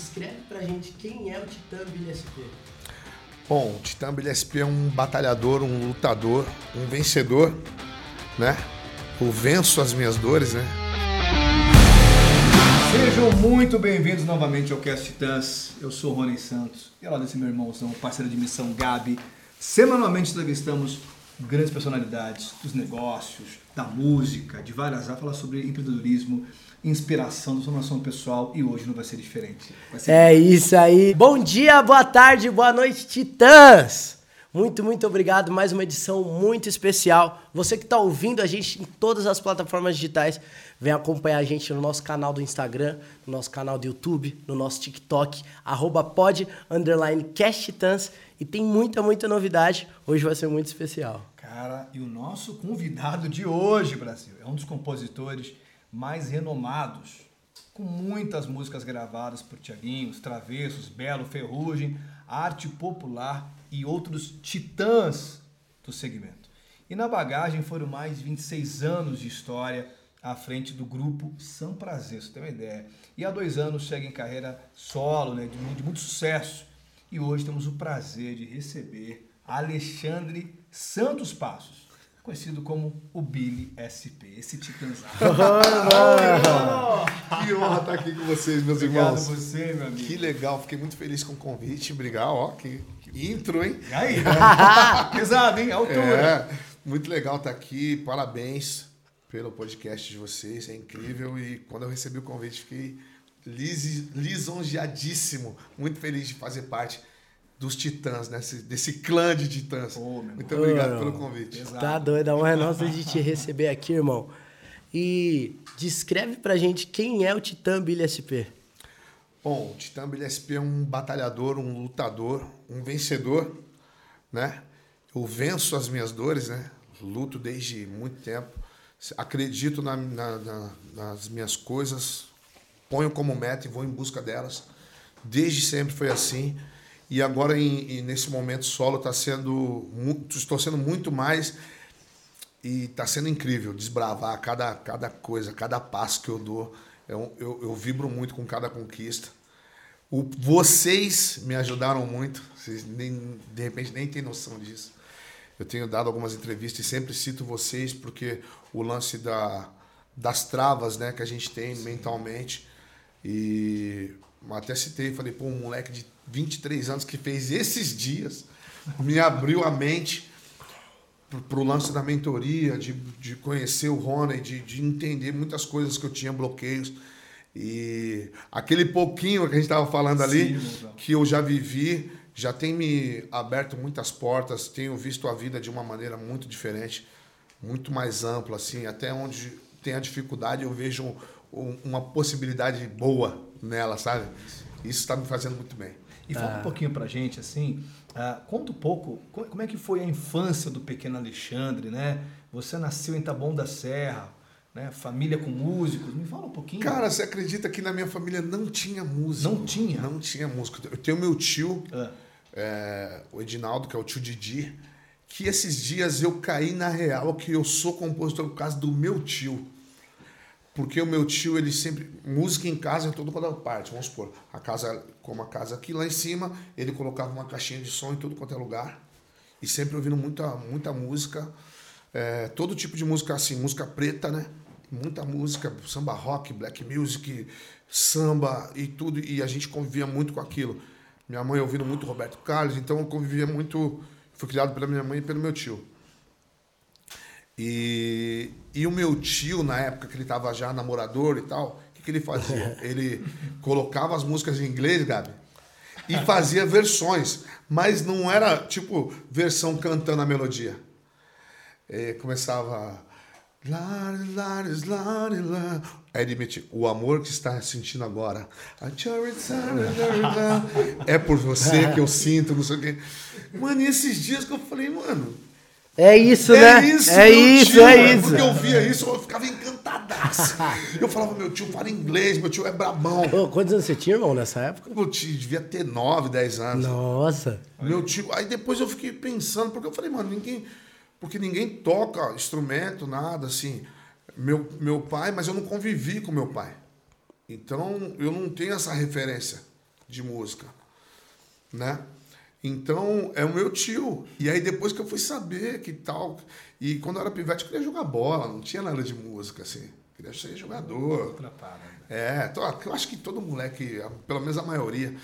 descreve pra gente quem é o Titã Billy SP. Bom, o Titã Billy SP é um batalhador, um lutador, um vencedor, né? O venço as minhas dores, né? Sejam muito bem-vindos novamente ao Cast Titãs. Eu sou o Rony Santos e ao lado desse meu irmãozão, parceiro de missão Gabi. Semanalmente entrevistamos grandes personalidades dos negócios, da música, de várias áreas, falar sobre empreendedorismo, inspiração, transformação pessoal e hoje não vai ser diferente. Vai ser É isso aí. Bom dia, boa tarde, boa noite, Titãs! Muito, muito obrigado. Mais uma edição muito especial. Você que está ouvindo a gente em todas as plataformas digitais, vem acompanhar a gente no nosso canal do Instagram, no nosso canal do YouTube, no nosso TikTok, arroba pod, underline cast Titãs. E tem muita, muita novidade. Hoje vai ser muito especial. Cara, e o nosso convidado de hoje, Brasil, é um dos compositores mais renomados, com muitas músicas gravadas por Tiaguinho, Os Travessos, Belo, Ferrugem, Arte Popular e outros titãs do segmento. E na bagagem foram mais de 26 anos de história à frente do grupo São Prazer, você tem uma ideia. E há dois anos segue em carreira solo, né, de, de muito sucesso. E hoje temos o prazer de receber Alexandre Santos Passos, conhecido como o Billy SP, esse titãzão. Que honra estar aqui com vocês, meus Obrigado a irmãos. você, meu amigo. Que legal, fiquei muito feliz com o convite. Obrigado, ó, que que intro, hein? E aí? Pesado, hein? Altura. É, muito legal estar aqui. Parabéns pelo podcast de vocês, é incrível. E quando eu recebi o convite, fiquei lis- lisonjeadíssimo, muito feliz de fazer parte dos titãs, né? Desse, clã de titãs. Meu muito obrigado pelo convite. Exato. Tá doido, a honra é nossa de te receber aqui, irmão. E descreve pra gente quem é o Titã Billy SP. Bom, o Titã BLSP é um batalhador, um lutador, um vencedor, né? Eu venço as minhas dores, né? Luto desde muito tempo. Acredito na- na- na- nas minhas coisas, ponho como meta e vou em busca delas. Desde sempre foi assim. E agora, em- e nesse momento solo, está sendo muito, estou sendo muito mais e está sendo incrível desbravar cada, cada coisa, cada passo que eu dou. Eu, eu, eu vibro muito com cada conquista. O, vocês me ajudaram muito. Vocês nem, de repente nem têm noção disso. Eu tenho dado algumas entrevistas e sempre cito vocês porque o lance da, das travas né, que a gente tem mentalmente. E até citei, falei, pô, um moleque de 23 anos que fez esses dias me abriu a mente pro lance da mentoria, de, de conhecer o Rony, de, de entender muitas coisas que eu tinha bloqueios. E aquele pouquinho que a gente estava falando ali, Sim, que eu já vivi, já tem me aberto muitas portas, tenho visto a vida de uma maneira muito diferente, muito mais ampla, assim, até onde tem a dificuldade eu vejo um- uma possibilidade boa nela, sabe? Isso está me fazendo muito bem. E fala um pouquinho pra gente, assim, ah, conta um pouco, co- como é que foi a infância do pequeno Alexandre, né? Você nasceu em Taboão da Serra, né? Família com músicos, me fala um pouquinho. Cara, você acredita que na minha família não tinha música? Não tinha? Não tinha música. Eu tenho meu tio, Ah. é, o Edinaldo, que é o tio Didi, que esses dias eu caí na real que eu sou compositor por causa do meu tio. Porque o meu tio, ele sempre. Música em casa em toda quanto é parte. Vamos supor, a casa, como a casa aqui lá em cima, ele colocava uma caixinha de som em tudo quanto é lugar. E sempre ouvindo muita, muita música. é, todo tipo de música assim, música preta, né? Muita música, samba rock, black music, samba e tudo. E a gente convivia muito com aquilo. Minha mãe ouvindo muito Roberto Carlos, então eu convivia muito. Fui criado pela minha mãe e pelo meu tio. E, e o meu tio, na época que ele estava já namorador e tal, o que, que ele fazia? Ele colocava as músicas em inglês, Gabi, e fazia versões, mas não era tipo versão cantando a melodia. É, começava. Aí ele metia, o amor que está sentindo agora. É por você que eu sinto, não sei o quê. Mano, e esses dias que eu falei, mano, É isso, é né? isso, é isso, tio, é isso. Porque eu via isso, eu ficava encantadaço. Eu falava, meu tio fala inglês, meu tio é brabão. Ô, quantos anos você tinha, irmão, nessa época? Meu tio devia ter 9, 10 anos. Nossa. Meu tio. Aí depois eu fiquei pensando, porque eu falei, mano, ninguém. Porque ninguém toca instrumento, nada, assim. Meu, meu pai, mas eu não convivi com meu pai. Então eu não tenho essa referência. de música, né? Então, é o meu tio. E aí, depois que eu fui saber que tal. E quando eu era pivete, eu queria jogar bola, não tinha nada de música, assim. Queria ser jogador. Outra parada. É, eu acho que todo moleque, pelo menos a maioria,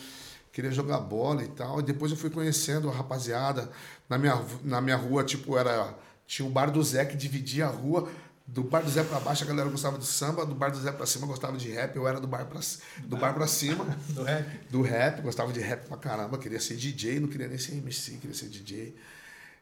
queria jogar bola e tal. E depois eu fui conhecendo a rapaziada. Na minha, na minha rua, tipo, era. Tinha o bar do Zé que dividia a rua. Do bar do Zé pra baixo a galera gostava de samba, do bar do Zé pra cima gostava de rap, eu era do bar pra, do bar pra cima, Do rap. do rap, gostava de rap pra caramba, queria ser DJ, não queria nem ser MC, queria ser DJ.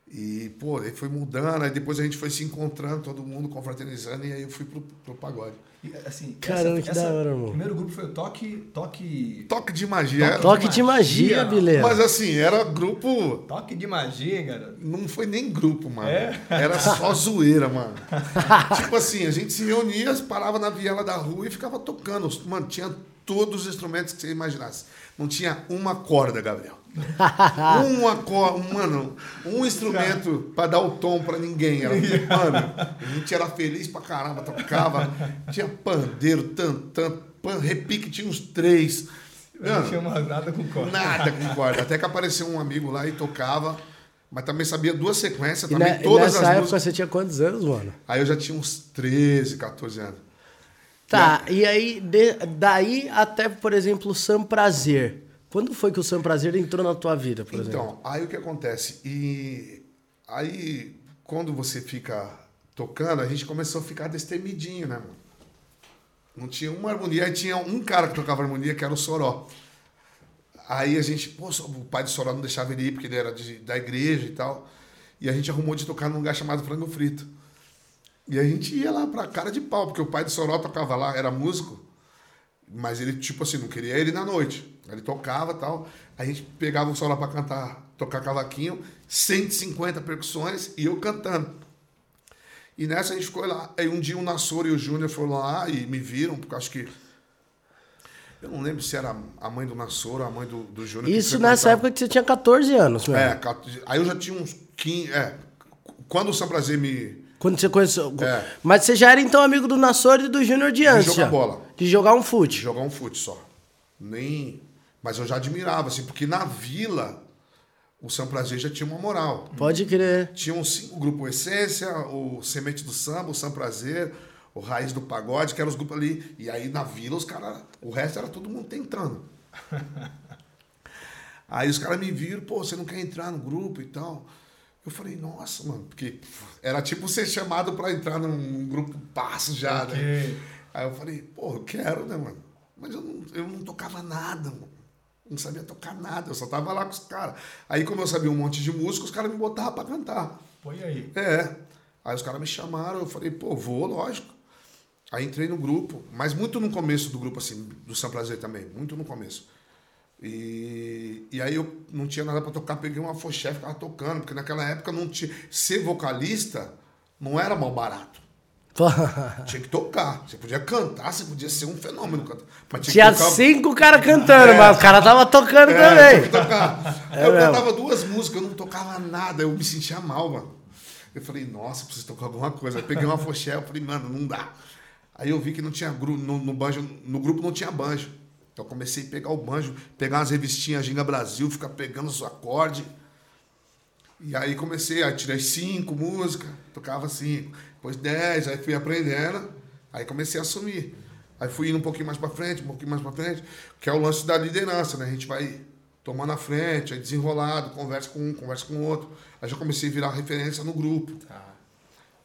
E, pô, aí foi mudando, aí depois a gente foi se encontrando, todo mundo confraternizando, e aí eu fui pro, pro pagode. E, assim, Caramba, que da hora, irmão. O primeiro grupo foi o Toque. Toque. Toque de magia. era- Toque de magia, magia, Bileira. Mas assim, era grupo. Toque de magia, garoto. Não foi nem grupo, mano. É? Era só zoeira, mano. tipo assim, a gente se reunia, parava na viela da rua e ficava tocando. Mano, tinha todos os instrumentos que você imaginasse. Não tinha uma corda, Gabriel. Uma corda, mano, um instrumento pra dar o tom pra ninguém. Era, mano, a gente era feliz pra caramba, tocava. Tinha pandeiro, tantã, pan, repique tinha uns três. Eu não Mano, tinha mais nada com corda. Nada com corda. Até que apareceu um amigo lá e tocava, mas também sabia duas sequências, E, também na- e todas nessa as época músicas. você tinha quantos anos, mano? Aí eu já tinha uns 13, 14 anos. Tá, e aí, de- daí até, por exemplo, o Sam Prazer. Quando foi que o Sam Prazer entrou na tua vida, por exemplo? Então, aí o que acontece? E aí, quando você fica tocando, a gente começou a ficar destemidinho, né, mano? Não tinha uma harmonia, aí tinha um cara que tocava harmonia, que era o Soró. Aí a gente, pô, o pai do Soró não deixava ele ir, porque ele era de- da igreja e tal. E a gente arrumou de tocar num lugar chamado Frango Frito. E a gente ia lá pra cara de pau, porque o pai do Soró tocava lá, era músico, mas ele, tipo assim, não queria ele na noite. Ele tocava e tal. A gente pegava o Soró pra cantar, tocar cavaquinho, 150 percussões e eu cantando. E nessa a gente ficou lá. Aí um dia o Nassor e o Júnior foram lá e me viram, porque eu acho que. Eu não lembro se era a mãe do Nassor ou a mãe do, do Júnior. Isso nessa época que você tinha 14 anos, mesmo. É, 14 aí eu já tinha uns 15. É, quando o São Prazer me. Quando você conheceu. É. Mas você já era então amigo do Nassor e do Júnior de antes. jogar já. bola. De jogar um de fute. jogar um fute só. Nem. Mas eu já admirava, assim, porque na vila o São Prazer já tinha uma moral. Pode crer. Tinham cinco grupos, o Essência, o Semente do Samba, o São Prazer, o Raiz do Pagode, que eram os grupos ali. E aí na vila os caras. O resto era todo mundo tentando. aí os caras me viram, pô, você não quer entrar no grupo e tal. Eu falei, nossa, mano, porque era tipo ser chamado pra entrar num grupo passo já, né? Ok. Aí eu falei, pô, eu quero, né, mano? Mas eu não, eu não tocava nada, mano. Não sabia tocar nada, eu só tava lá com os caras. Aí, como eu sabia um monte de música, os caras me botavam pra cantar. Põe aí. É. Aí os caras me chamaram, eu falei, pô, vou, lógico. Aí entrei no grupo, mas muito no começo do grupo, assim, do São Prazer também, muito no começo. E, e aí eu não tinha nada pra tocar, peguei uma foché e ficava tocando, porque naquela época não tinha. Ser vocalista não era mal barato. Tinha que tocar. Você podia cantar, você podia ser um fenômeno. Mas Tinha que tocar- cinco caras cantando, mas o cara tava tocando é, tinha que também. tocar. É eu mesmo. cantava duas músicas, eu não tocava nada, eu me sentia mal, mano. Eu falei, nossa, preciso tocar alguma coisa. Aí peguei uma foché, eu falei, mano, não dá. Aí eu vi que não tinha grupo, no, no banjo, no grupo não tinha banjo. Então eu comecei a pegar o banjo, pegar umas revistinhas Ginga Brasil, ficar pegando os acordes. E aí comecei, aí tirei cinco músicas, tocava cinco, depois dez, aí fui aprendendo, aí comecei a assumir. Aí fui indo um pouquinho mais pra frente, um pouquinho mais pra frente, que é o lance da liderança, né? A gente vai tomando a frente, aí desenrolado, conversa com um, conversa com o outro. Aí já comecei a virar referência no grupo. Tá.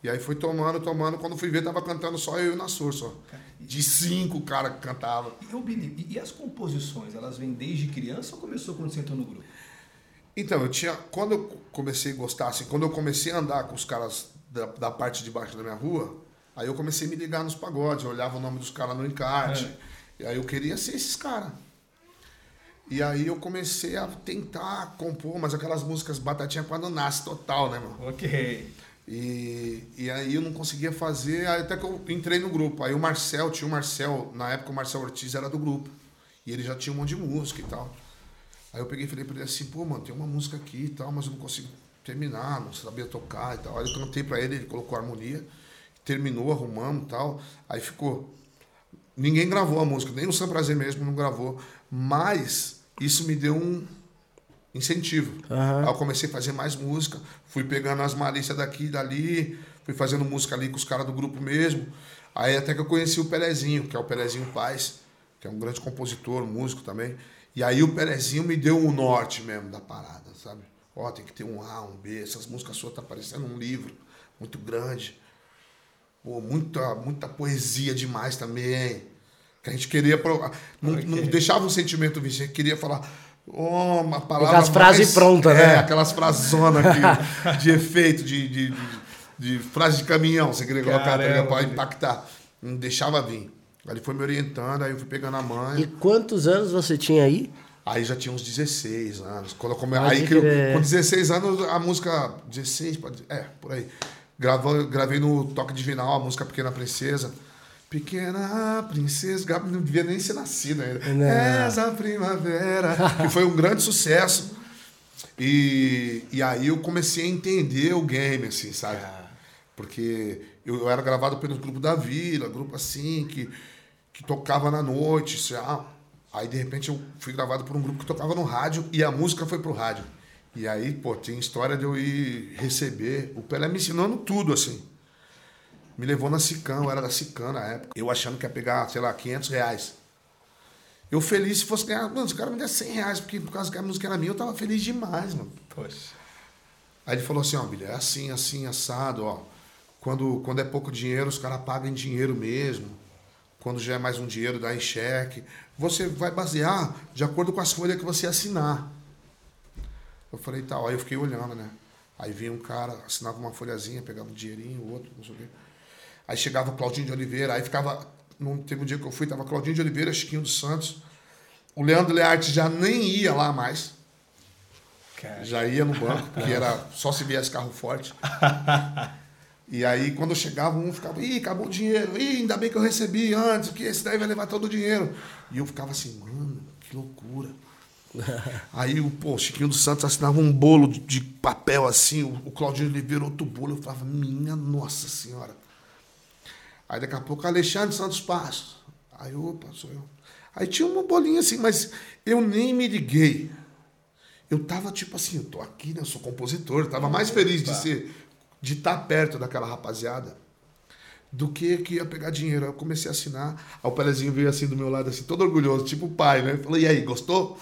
E aí foi tomando, tomando, quando fui ver, tava cantando só eu e o Nassor só. De cinco cara que cantava. E, e, e as composições, elas vêm desde criança ou começou quando você entrou no grupo? Então, eu tinha. Quando eu comecei a gostar, assim, quando eu comecei a andar com os caras da, da parte de baixo da minha rua, aí eu comecei a me ligar nos pagodes, eu olhava o nome dos caras no encarte. E aí eu queria ser esses caras. E aí eu comecei a tentar compor, mas aquelas músicas batatinha quando nasce total, né, mano? Ok. E, e aí eu não conseguia fazer, até que eu entrei no grupo. Aí o Marcel, tinha o Marcel, na época o Marcel Ortiz era do grupo. E ele já tinha um monte de música e tal. Aí eu peguei e falei pra ele assim, pô, mano, tem uma música aqui e tal, mas eu não consigo terminar, não sabia tocar e tal. Aí eu cantei pra ele, ele colocou a harmonia, terminou, arrumamos e tal. Aí ficou. Ninguém gravou a música, nem o Sam Prazer mesmo não gravou. Mas isso me deu um incentivo. Aham. Aí eu comecei a fazer mais música, fui pegando as malícias daqui e dali, fui fazendo música ali com os caras do grupo mesmo. Aí até que eu conheci o Pelezinho, que é o Pelezinho Paz, que é um grande compositor, músico também. E aí o Pelezinho me deu o norte mesmo da parada, sabe? Ó, tem que ter um A, um B, essas músicas suas tá parecendo um livro muito grande. Pô, muita, muita poesia demais também. Que a gente queria. pro- Não, não deixava o sentimento vir, a gente queria falar. Oh, uma palavra. Aquelas frases prontas, é, né? aquelas frasonas aqui, de efeito, de, de, de, de frase de caminhão, você queria colocar tá velho. impactar. Não deixava vir. Aí ele foi me orientando, aí eu fui pegando a mãe. E quantos anos você tinha aí? Aí já tinha uns 16 anos. Quando eu come... Aí que eu- com 16 anos, a música. 16, pode... é, por aí. Gravou, gravei no Toque Divinal a música Pequena Princesa. Pequena Princesa, Gab- não devia nem ser nascida ainda. Não. Essa primavera. que foi um grande sucesso. E, e aí eu comecei a entender o game, assim, sabe? Porque eu, eu era gravado pelo grupo da Vila, grupo assim, que, que tocava na noite. assim, ah, aí de repente eu fui gravado por um grupo que tocava no rádio e a música foi pro rádio. E aí, pô, tem história de eu ir receber. O Pelé me ensinando tudo, assim. Me levou na Sicam, eu era da Sicam na época. Eu achando que ia pegar, sei lá, 500 reais. Eu feliz se fosse ganhar. Mano, se o cara me der 100 reais, porque por causa que a música era minha, eu tava feliz demais, mano. Poxa. Aí ele falou assim, ó, Billy, é assim, assim, assado, ó. Quando, quando é pouco dinheiro, os caras pagam em dinheiro mesmo. Quando já é mais um dinheiro, dá em cheque. Você vai basear de acordo com as folhas que você assinar. Eu falei, tal, aí eu fiquei olhando, né? Aí vinha um cara, assinava uma folhazinha, pegava um dinheirinho, o outro, não sei o quê. Aí chegava o Claudinho de Oliveira, aí ficava. Não teve um dia que eu fui, tava Claudinho de Oliveira, Chiquinho dos Santos. O Leandro Learte já nem ia lá mais. Cara. Já ia no banco, porque era só se viesse carro forte. E aí, quando eu chegava, um ficava, ih, acabou o dinheiro, ih, ainda bem que eu recebi antes, porque esse daí vai levar todo o dinheiro. E eu ficava assim, mano, que loucura. Aí o pô, Chiquinho dos Santos assinava um bolo de, de papel assim, o, o Claudinho Oliveira outro bolo, eu falava, minha nossa senhora. Aí daqui a pouco Alexandre Santos Passos. Aí, opa, sou eu. Aí tinha uma bolinha assim, mas eu nem me liguei. Eu tava tipo assim, eu tô aqui, né? Eu sou compositor, eu tava mais feliz de ser, de estar perto daquela rapaziada do que que ia pegar dinheiro. Eu comecei a assinar. Aí o Pelezinho veio assim do meu lado, assim, todo orgulhoso, tipo o pai, né? Falei, e aí, gostou?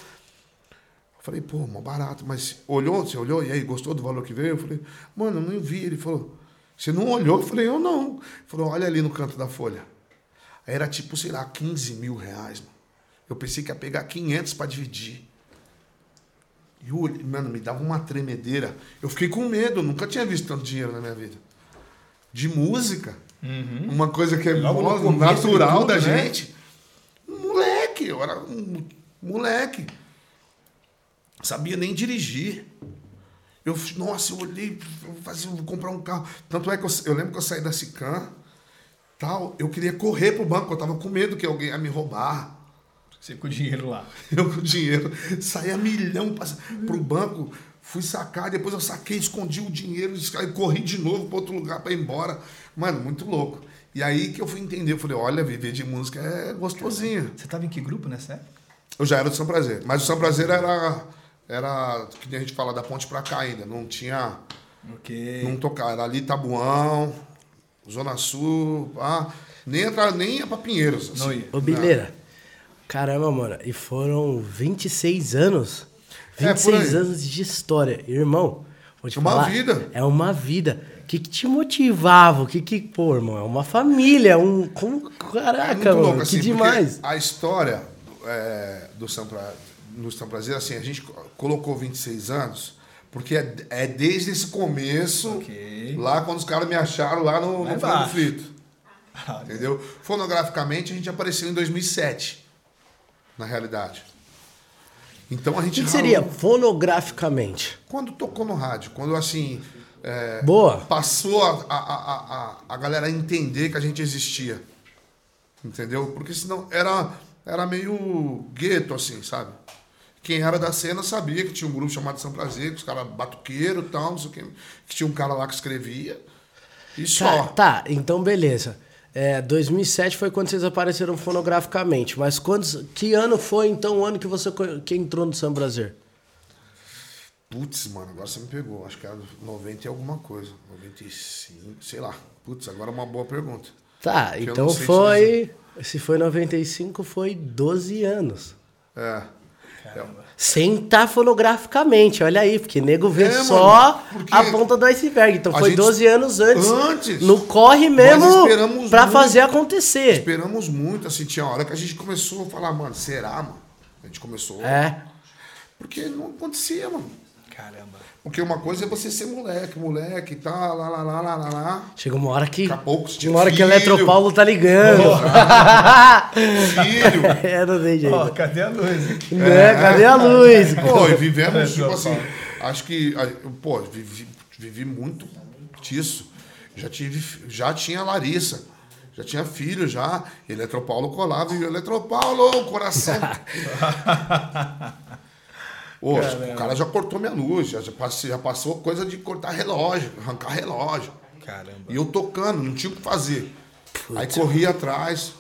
Eu falei, pô, mó barato, mas olhou, você olhou, e aí, gostou do valor que veio? Eu falei, mano, eu não vi. Ele falou, você não olhou? Eu falei, eu não. Ele falou, olha ali no canto da folha. Era tipo, sei lá, 15 mil reais, mano. Eu pensei que ia pegar 500 para dividir. E o mano, me dava uma tremedeira. Eu fiquei com medo, eu nunca tinha visto tanto dinheiro na minha vida. De música. Uma coisa que é de natural tudo, da né? gente. Moleque, eu era um moleque. Sabia nem dirigir. Eu, nossa, eu olhei, eu vou comprar um carro. Tanto é que eu, eu lembro que eu saí da Sican, tal, eu queria correr pro banco, eu tava com medo que alguém ia me roubar. Você com o dinheiro lá. Eu com o dinheiro, saí a milhão pra, pro banco, fui sacar, depois eu saquei, escondi o dinheiro, corri de novo para outro lugar para ir embora. Mano, muito louco. E aí que eu fui entender, eu falei, olha, viver de música é gostosinho. Você tava em que grupo nessa época? Eu já era do São Prazer, mas o São Prazer era, era que nem a gente fala, da ponte pra cá ainda, não tinha, Ok. não tocava, era ali Tabuão, Zona Sul, pá, nem, entra, nem ia pra Pinheiros. assim. Não ia. Ô, Bileira. Caramba, mano. E foram 26 anos. É, por 26 aí. anos de história. Irmão, vou te É uma falar. vida. É uma vida. O que, que te motivava? O que que... Pô, irmão, é uma família. Um... Como... É Caraca, muito mano. louco, que assim, porque demais. A história é, do São pra, no São Prazer, assim, a gente colocou 26 anos, porque é, é desde esse começo, Ok. lá quando os caras me acharam lá no, Lá no Frango. Frito. Ah, Entendeu? Fonograficamente, a gente apareceu em 2007, na realidade. Então a O gente. que, que seria ralou- fonograficamente? Quando tocou no rádio, quando assim. é, Boa. passou a, a, a, a, a galera a entender que a gente existia. Entendeu? Porque senão era, era meio gueto, assim, sabe? Quem era da cena sabia que tinha um grupo chamado São Prazer, que os caras batuqueiro e tal, não sei o quê, que tinha um cara lá que escrevia. E só. Tá, tá, então beleza. É, 2007 foi quando vocês apareceram fonograficamente. Mas quantos, que ano foi então o ano que você que entrou no Samba Brasil? Putz, mano, agora você me pegou. Acho que era 90 e alguma coisa. 95, sei lá. Putz, agora é uma boa pergunta. Tá, eu então foi. Se foi 95, foi 12 anos. É. Sem estar fonograficamente, olha aí, porque nego vê É, mano, só porque a ponta do iceberg. Então foi gente- 12 anos antes. Antes. No corre mesmo muito. fazer acontecer. Esperamos muito, assim, tinha hora que a gente começou a falar, mano, será, mano? A gente começou. É. Porque não acontecia, mano. Caramba. Porque uma coisa é você ser moleque, moleque e tal, lá, lá, lá, lá, lá, lá. Chega uma hora que. Daqui a pouco você tinha Uma hora que filho. Eletropaulo tá ligando. Filho. é, não tem jeito. Ó, cadê a luz? Né? Cadê a luz? Pô, e vivemos, tipo assim, acho que, pô, vivi, vivi muito disso. Já, tive, já tinha Larissa, já tinha filho, já. Eletropaulo colava e Eletropaulo, coração. Ô, o cara já cortou minha luz, já, já, passou coisa de cortar relógio, arrancar relógio. Caramba. E eu tocando, não tinha o que fazer. Aí corria atrás,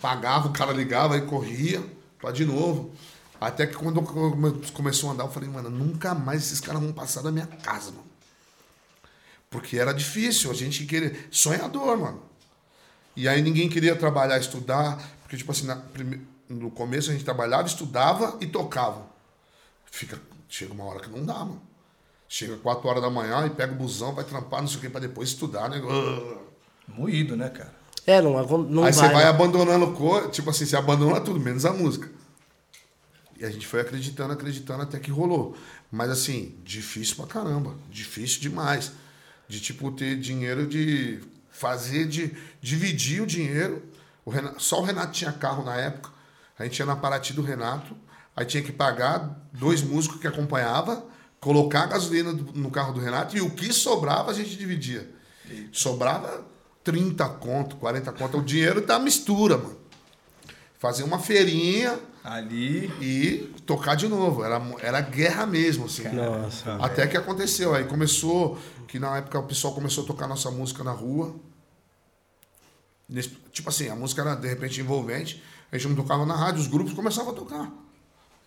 pagava, o cara ligava, aí corria, pra de novo. Até que quando come- começou a andar, eu falei, mano, nunca mais esses caras vão passar da minha casa, mano. Porque era difícil, a gente queria. Sonhador, mano. E aí ninguém queria trabalhar, estudar, porque, tipo assim, na no começo a gente trabalhava, estudava e tocava. Fica, chega uma hora que não dá, mano. Chega 4 horas da manhã e pega o busão, vai trampar, não sei o que, pra depois estudar, né? Moído, né, cara? É, não, não Aí vai. você vai né? abandonando coisa, tipo assim, você abandona tudo, menos a música. E a gente foi acreditando, acreditando até que rolou. Mas assim, difícil pra caramba. Difícil demais. De tipo ter dinheiro de fazer, de dividir o dinheiro. O Renato- só o Renato tinha carro na época. A gente ia na Paraty do Renato. Aí tinha que pagar dois músicos que acompanhava, colocar a gasolina no carro do Renato e o que sobrava a gente dividia. Sobrava 30 conto, 40 conto. O dinheiro da mistura, mano. Fazer uma feirinha Ali. e tocar de novo. Era, era guerra mesmo, assim. Nossa. Até que aconteceu. Aí começou, que na época o pessoal começou a tocar nossa música na rua. Tipo assim, a música era de repente envolvente. A gente não tocava na rádio, os grupos começavam a tocar.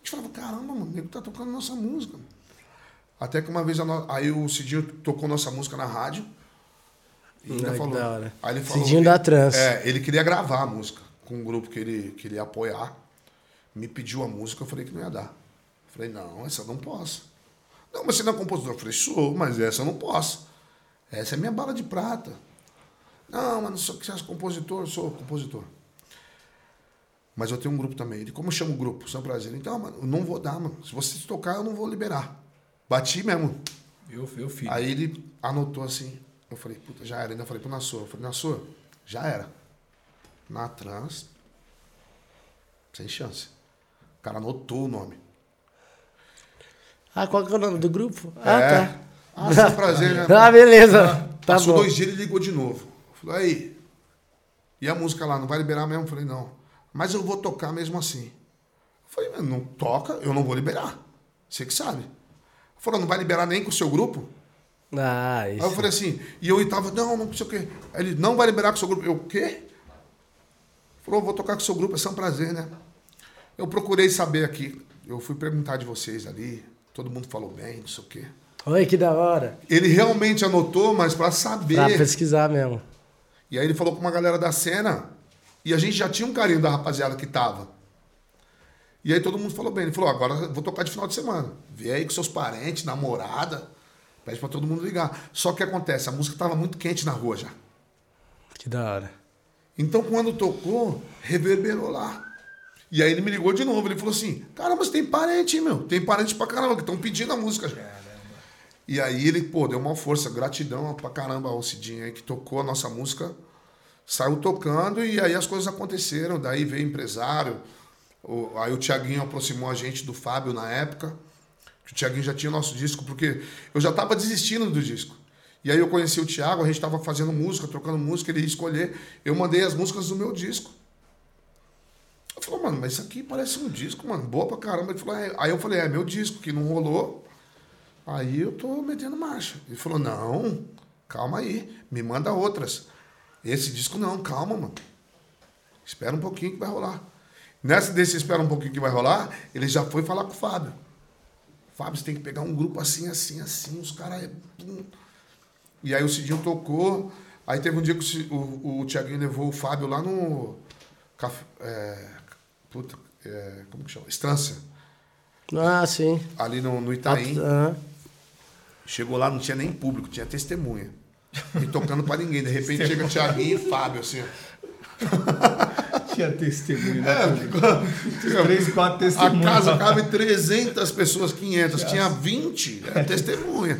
A gente falava, caramba, mano, o nego tá tocando nossa música. Até que uma vez a no- aí o Cidinho tocou nossa música na rádio. E ainda Ai, falou. da hora. Aí ele falou Cidinho que- da Trans. É, ele queria gravar a música com um grupo que ele queria apoiar. Me pediu a música, eu falei que não ia dar. Eu falei, não, essa eu não posso. Não, mas você não é compositor. Eu falei, sou, mas essa eu não posso. Essa é minha bala de prata. Não, mas não sou que você é compositor, eu sou compositor. Mas eu tenho um grupo também. Ele, como chama o grupo? São Prazer. Então, mano, eu não vou dar, mano. Se você tocar, eu não vou liberar. Bati mesmo. Eu, eu filho. Aí ele anotou assim. Eu falei, puta, já era. Ainda falei pro Nassor. Eu falei, Nassor, já era. Na trans, sem chance. O cara anotou o nome. Ah, qual que é o nome do grupo? Ah, é. tá. Ah, sem prazer, né? Ah, beleza. Tá Passou bom. dois dias ele ligou de novo. Eu falei, aí. E a música lá, não vai liberar mesmo? Eu falei, não. Mas eu vou tocar mesmo assim. Eu falei, não toca, eu não vou liberar. Você que sabe. Falou, não vai liberar nem com o seu grupo? Ah, Aí eu isso. falei assim, e eu tava, não, não sei o quê. Aí ele, não vai liberar com o seu grupo. Eu, o quê? Falou, vou tocar com o seu grupo, é um prazer, né? Eu procurei saber aqui, eu fui perguntar de vocês ali, todo mundo falou bem, não sei o quê. Oi, que da hora. Ele realmente anotou, mas pra saber. Pra pesquisar mesmo. E aí ele falou com uma galera da cena, e a gente já tinha um carinho da rapaziada que tava. E aí todo mundo falou bem. Ele falou, agora vou tocar de final de semana. Vê aí com seus parentes, namorada, pede pra todo mundo ligar. Só que acontece, a música tava muito quente na rua já. Que da hora. Então quando tocou, reverberou lá. E aí ele me ligou de novo, ele falou assim, caramba, você tem parente, hein, meu? Tem parente pra caramba, que estão pedindo a música já. E aí ele, pô, deu uma força, gratidão pra caramba ao Cidinho aí que tocou a nossa música, saiu tocando e aí as coisas aconteceram. Daí veio empresário, o- aí o Tiaguinho aproximou a gente do Fábio na época, o Tiaguinho já tinha nosso disco, porque eu já tava desistindo do disco. E aí eu conheci o Thiago, a gente tava fazendo música, trocando música, ele ia escolher. Eu mandei as músicas do meu disco. Eu falei, mano, mas isso aqui parece um disco, mano, boa pra caramba. Ele falou, é. Aí eu falei, é meu disco, que não rolou. Aí eu tô metendo marcha. Ele falou, não, calma aí, me manda outras. Esse disco não, calma, mano. Espera um pouquinho que vai rolar. Nessa desse espera um pouquinho que vai rolar, ele já foi falar com o Fábio. Fábio, você tem que pegar um grupo assim, assim, assim, os caras. É... E aí o Cidinho tocou. Aí teve um dia que o, o, o Tiaguinho levou o Fábio lá no. Café, é, puta, é, como que chama? Estância. Ah, sim. Ali no, no Itaim. Ah, Chegou lá, não tinha nem público, tinha testemunha. E tocando pra ninguém. De repente chega o Tiaguinho e Fábio, assim. ó. Tinha testemunho, né? É, ficou- Três, quatro A testemunhos. casa cabe 300 pessoas, 500. Tinha 20, é testemunha.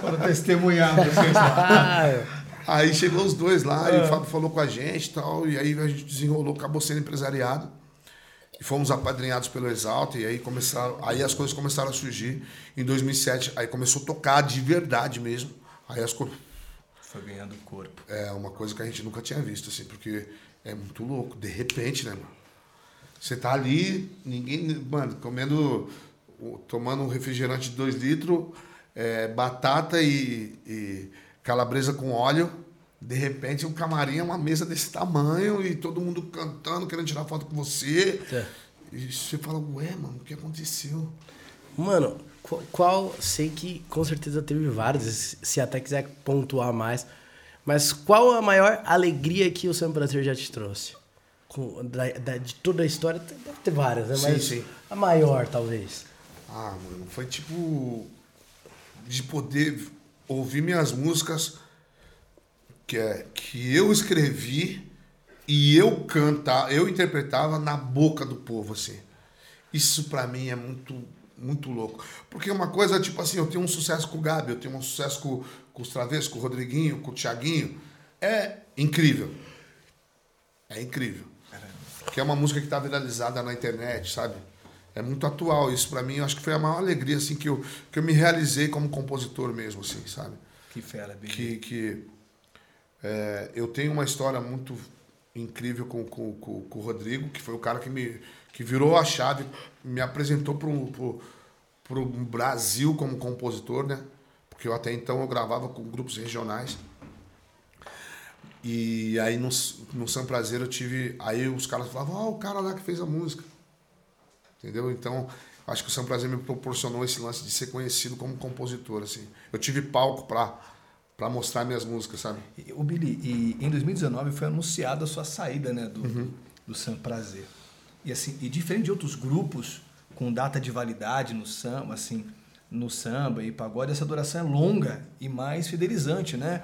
Foram testemunhar vocês lá. ah, Aí chegou os dois lá, e o Fábio falou com a gente e tal, e aí a gente desenrolou, acabou sendo empresariado. E fomos apadrinhados pelo Exalta, e aí começaram, aí as coisas começaram a surgir. Em 2007, aí começou a tocar de verdade mesmo. Aí as coisas. Foi ganhando corpo. É uma coisa que a gente nunca tinha visto, assim, porque é muito louco. De repente, né, mano? Você tá ali, ninguém, mano, comendo, o- tomando um refrigerante de 2 litros, é, batata e, e calabresa com óleo. De repente, um camarim é uma mesa desse tamanho e todo mundo cantando, querendo tirar foto com você. É. E você fala, ué, mano, o que aconteceu? Mano, qual, qual- Sei que com certeza teve vários, se- até quiser pontuar mais. Mas qual a maior alegria que o Sam Prazer já te trouxe? Com, da- da- de toda a história, deve ter várias, né? Sim, Mas sim. a maior, talvez. Ah, mano, foi tipo de poder ouvir minhas músicas que, é, que eu escrevi e eu cantar, eu interpretava na boca do povo, assim. Isso pra mim é muito, muito louco. Porque uma coisa, tipo assim, eu tenho um sucesso com o Gabi, eu tenho um sucesso com, com os Travessos, com o Rodriguinho, com o Thiaguinho. É incrível. É incrível. Que é uma música que tá viralizada na internet, sabe? É muito atual. Isso pra mim, eu acho que foi a maior alegria, assim, que eu, que eu me realizei como compositor mesmo, assim, sabe? Que fera, Billy. que, que é, eu tenho uma história muito incrível com, com, com, com o Rodrigo, que foi o cara que me que virou a chave, me apresentou para o Brasil como compositor, né? Porque eu até então eu gravava com grupos regionais. E aí no, no São Prazer eu tive. Aí os caras falavam, ó, o cara lá que fez a música. Entendeu? Então, acho que o São Prazer me proporcionou esse lance de ser conhecido como compositor, assim. Eu tive palco para para mostrar minhas músicas, sabe? O Billy, e em 2019 foi anunciada a sua saída, né, do, Uhum. do Sam Prazer. E assim, e diferente de outros grupos com data de validade no samba, assim, no samba e pagode, essa duração é longa e mais fidelizante, né?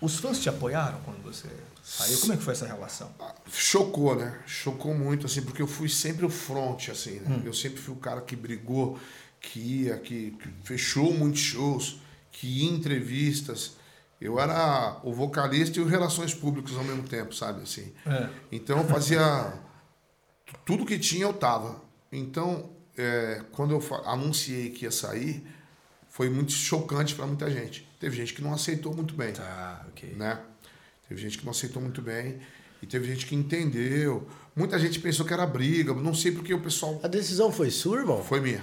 Os fãs te apoiaram quando você saiu? Como é que foi essa relação? Chocou, né? Chocou muito, assim, porque eu fui sempre o front, assim, né? Eu sempre fui o cara que brigou, que ia, que, que fechou muitos shows, que ia em entrevistas. Eu era o vocalista e o relações públicas ao mesmo tempo, sabe? Assim. É. Então eu fazia tudo que tinha eu tava. Então, é, quando eu anunciei que ia sair, foi muito chocante para muita gente. Teve gente que não aceitou muito bem Tá, ok. né? Teve gente que não aceitou muito bem e teve gente que entendeu. Muita gente pensou que era briga, não sei porque o pessoal A decisão foi sua, irmão? foi minha.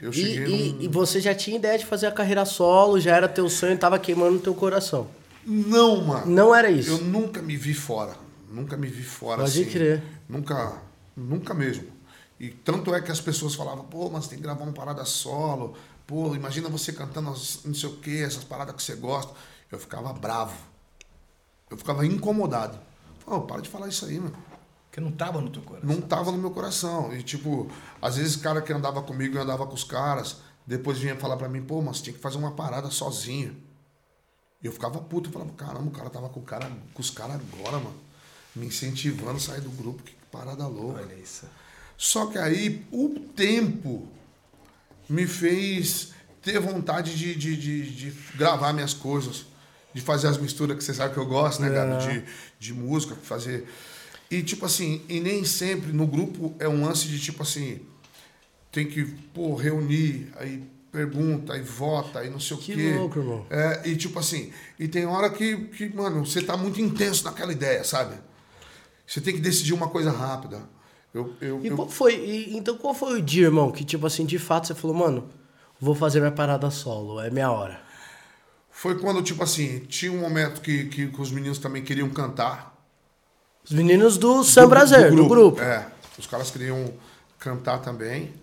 Eu E, cheguei e- num... e você já tinha ideia de fazer a carreira solo, já era teu sonho, tava queimando teu coração. Não, mano. Não era isso. Eu nunca me vi fora. Nunca me vi fora Pode assim. crer. Nunca, nunca mesmo. E tanto é que as pessoas falavam, pô, mas tem que gravar uma parada solo. Pô, imagina você cantando não sei o que, essas paradas que você gosta. Eu ficava bravo. Eu ficava incomodado. Falava, "Ô, para de falar isso aí, mano. Porque não tava no teu coração. não tava no meu coração. E, tipo, às vezes o cara que andava comigo, eu andava com os caras, depois vinha falar pra mim, pô, mas tinha que fazer uma parada sozinho. E eu ficava puto, eu falava, caramba, o cara tava com, o cara, com os caras agora, mano. Me incentivando a sair do grupo, que parada louca. Olha isso. Só que aí o tempo me fez ter vontade de, de, de, de gravar minhas coisas, de fazer as misturas que você sabe que eu gosto, né, cara? De, de música, fazer. E tipo assim, e nem sempre no grupo é um lance de tipo assim, tem que, pô, reunir, aí pergunta, aí vota, aí não sei o Que quê. louco, irmão. É, e tipo assim, e tem hora que, que, mano, você tá muito intenso naquela ideia, sabe? Você tem que decidir uma coisa rápida. Eu, eu, E eu- qual foi? e- então qual foi o dia, irmão, que tipo assim, de fato você falou, mano, vou fazer minha parada solo, é minha hora. Foi quando, tipo assim, tinha um momento que, que, que os meninos também queriam cantar. Os meninos do Sam Prazer, do grupo. É, os caras queriam cantar também.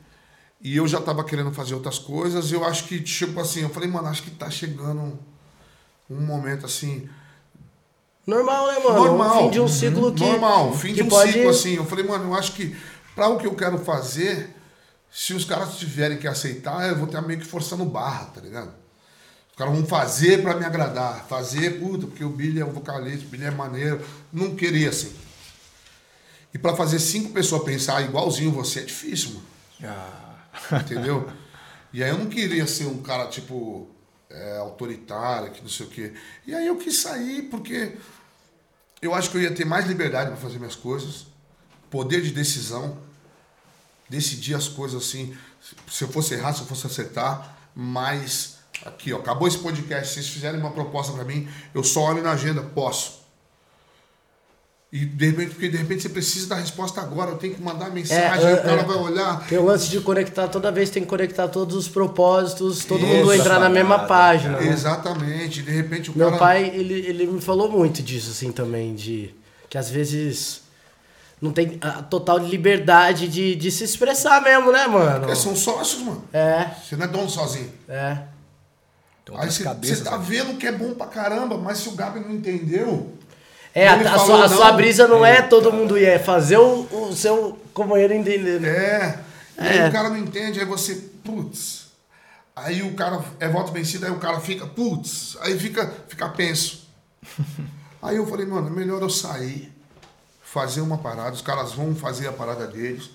E eu já tava querendo fazer outras coisas. E eu acho que, tipo assim, eu falei, mano, acho que tá chegando um momento assim. Normal, né, mano? Normal. Um fim de um ciclo que. Normal, fim que de um pode... ciclo assim. Eu falei, mano, eu acho que para o que eu quero fazer, se os caras tiverem que aceitar, eu vou ter meio que forçando barra, tá ligado? Os caras vão fazer para me agradar. Fazer, puta, porque o Billy é um vocalista, o Billy é maneiro. Não queria assim. E para fazer cinco pessoas pensar igualzinho você é difícil, mano. Ah. Entendeu? E aí eu não queria ser um cara, tipo, é, autoritário, que não sei o quê. E aí eu quis sair porque eu acho que eu ia ter mais liberdade para fazer minhas coisas, poder de decisão, decidir as coisas assim, se eu fosse errar, se eu fosse acertar, mas aqui, ó, acabou esse podcast, se vocês fizerem uma proposta para mim, eu só olho na agenda, posso. E de repente, porque de repente você precisa da resposta agora, eu tenho que mandar mensagem, É, o cara é. vai olhar. Tem o lance de conectar, toda vez tem que conectar todos os propósitos, todo Isso, mundo entrar na mesma página. né? Exatamente, de repente o Meu cara. pai, ele, ele me falou muito disso, assim, também, de que às vezes não tem a total liberdade de, de se expressar mesmo, né, mano? Porque são sócios, mano. É, Você não é dono sozinho. é. Tem Aí você, cabeças. você tá vendo que é bom pra caramba, mas se o Gabi não entendeu. É, a, a sua, a sua brisa não é todo mundo ir, é fazer o, o seu companheiro entender, né? É. E aí É. o cara não entende, aí você, putz. Aí o cara é voto vencido, aí o cara fica, putz. Aí fica, fica penso. Aí eu falei, mano, é melhor eu sair, fazer uma parada, os caras vão fazer a parada deles.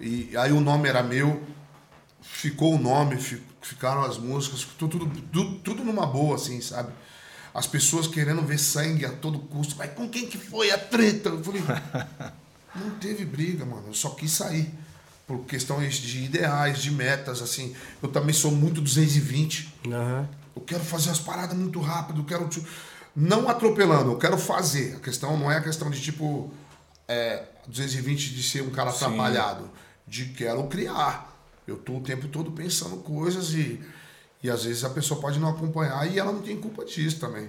E aí o nome era meu, ficou o nome, fi- ficaram as músicas, tudo, tudo, tudo, tudo numa boa, assim, sabe? As pessoas querendo ver sangue a todo custo. Mas com quem que foi a treta? Eu falei, não teve briga, mano. Eu só quis sair. Por questões de ideais, de metas, assim. Eu também sou muito 220. Aham. Eu quero fazer as paradas muito rápido, eu quero. Não atropelando, eu quero fazer. A questão não é a questão de tipo. É, 220 de ser um cara Sim. atrapalhado. De quero criar. Eu tô o tempo todo pensando coisas e. E às vezes a pessoa pode não acompanhar e ela não tem culpa disso também.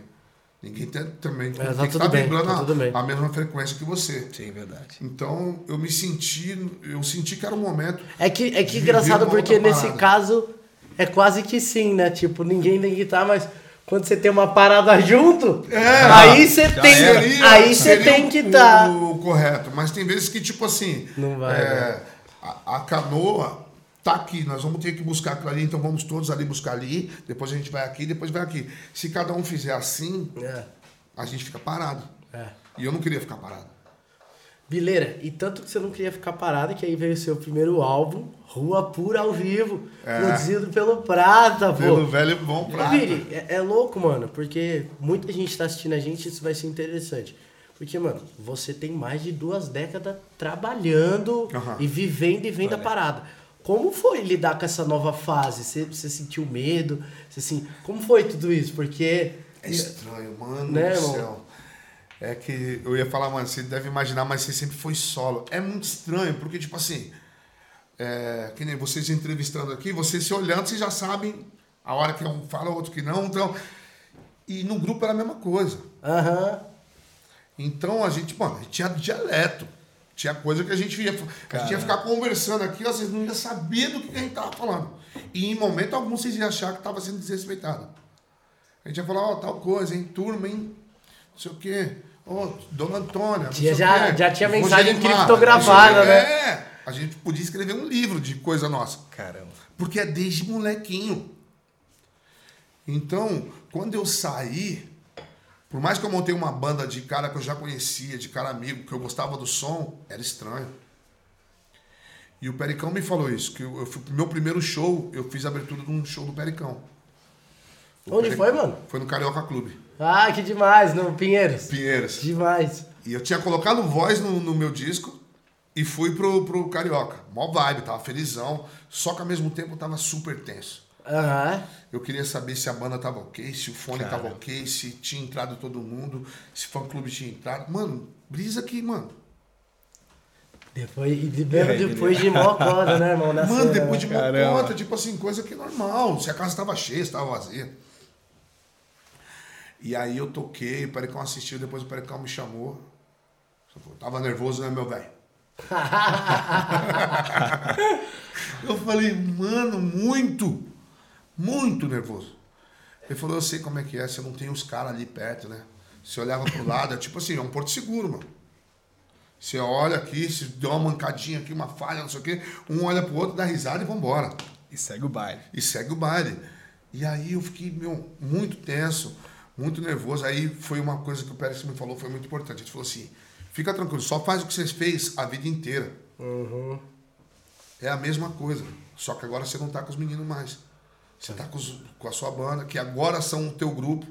Ninguém tem, também tá tem que estar vibrando tá a- a mesma frequência que você. Sim, verdade. Então eu me senti, eu senti que era o momento. É que, é que engraçado porque nesse parada. caso é quase que sim, né? Tipo, ninguém tem que estar, mas quando você tem uma parada junto, aí você tem, aí você tem o- que estar. O, correto. Mas tem vezes que, tipo assim. Não vai, é, a, a canoa tá aqui, nós vamos ter que buscar aquilo ali, então vamos todos ali buscar ali, depois a gente vai aqui, depois vai aqui. Se cada um fizer assim, É, a gente fica parado. é. E eu não queria ficar parado. Bileira, e tanto que você não queria ficar parado, que aí veio o seu primeiro álbum, Rua Pura ao Vivo, É. produzido pelo Prata, pô. Pelo velho bom Ô, prato. Vini, é, é louco, mano, porque muita gente tá assistindo a gente isso vai ser interessante. Porque, mano, você tem mais de duas décadas trabalhando Aham. e vivendo e vendo a parada. Como foi lidar com essa nova fase? Você, você sentiu medo? Você, assim, como foi tudo isso? Porque. É estranho, mano Né, do irmão? céu. É que eu ia falar, mano, você deve imaginar, mas você sempre foi solo. É muito estranho, porque, tipo assim, é, que nem vocês entrevistando aqui, vocês se olhando, vocês já sabem a hora que um fala, outro que não. Então, e no grupo era a mesma coisa. Aham. Então a gente, mano, a gente tinha dialeto. Tinha coisa que a gente ia. A gente ia ficar conversando aqui, vezes não ia saber do que a gente tava falando. E em momento algum vocês iam achar que tava sendo desrespeitado. A gente ia falar, ó, tal coisa, hein, turma, hein? Não sei o quê. Ó, Dona Antônia. Tinha- já- já tinha Vou mensagem criptografada, gente- né? É. A gente podia escrever um livro de coisa nossa. Caramba. Porque é desde molequinho. Então, quando eu saí, por mais que eu montei uma banda de cara que eu já conhecia, de cara amigo, que eu gostava do som, era estranho. E o Pericão me falou isso, que eu, meu primeiro show, eu fiz a abertura de um show do Pericão. O Onde Pericão- foi, mano? Foi no Carioca Clube, Ah, que demais, no Pinheiros. Pinheiros. Demais. E eu tinha colocado voz no, no meu disco e fui pro, pro Carioca. Mó vibe, tava felizão, só que ao mesmo tempo eu tava super tenso. Aham. Eu queria saber se a banda tava ok, se o fone tava ok, se tinha entrado todo mundo, se o fã clube tinha entrado. Mano, brisa aqui, mano. Depois, de- mesmo aí, depois de mó coda, né, irmão? Mano, depois de né? Caramba. conta, tipo assim, coisa que é normal. Se a casa tava cheia, se tava vazia. E aí eu toquei, o Pericão assistiu, depois o Pericão me chamou. Eu tava nervoso, né, meu velho? eu falei, mano, muito, muito nervoso. Ele falou, eu sei como é que é, você não tem os caras ali perto, né? Você olhava pro lado, é tipo assim, é um porto seguro, mano. Você olha aqui, se deu uma mancadinha aqui, uma falha, não sei o quê, um olha pro outro, dá risada e vambora. E segue o baile. E segue o baile. E aí eu fiquei, meu, muito tenso, muito nervoso. Aí foi uma coisa que o Pérez me falou, foi muito importante. Ele falou assim, fica tranquilo, só faz o que você fez a vida inteira. Uhum. É a mesma coisa, só que agora você não tá com os meninos mais. Você tá com, com a sua banda, que agora são o teu grupo,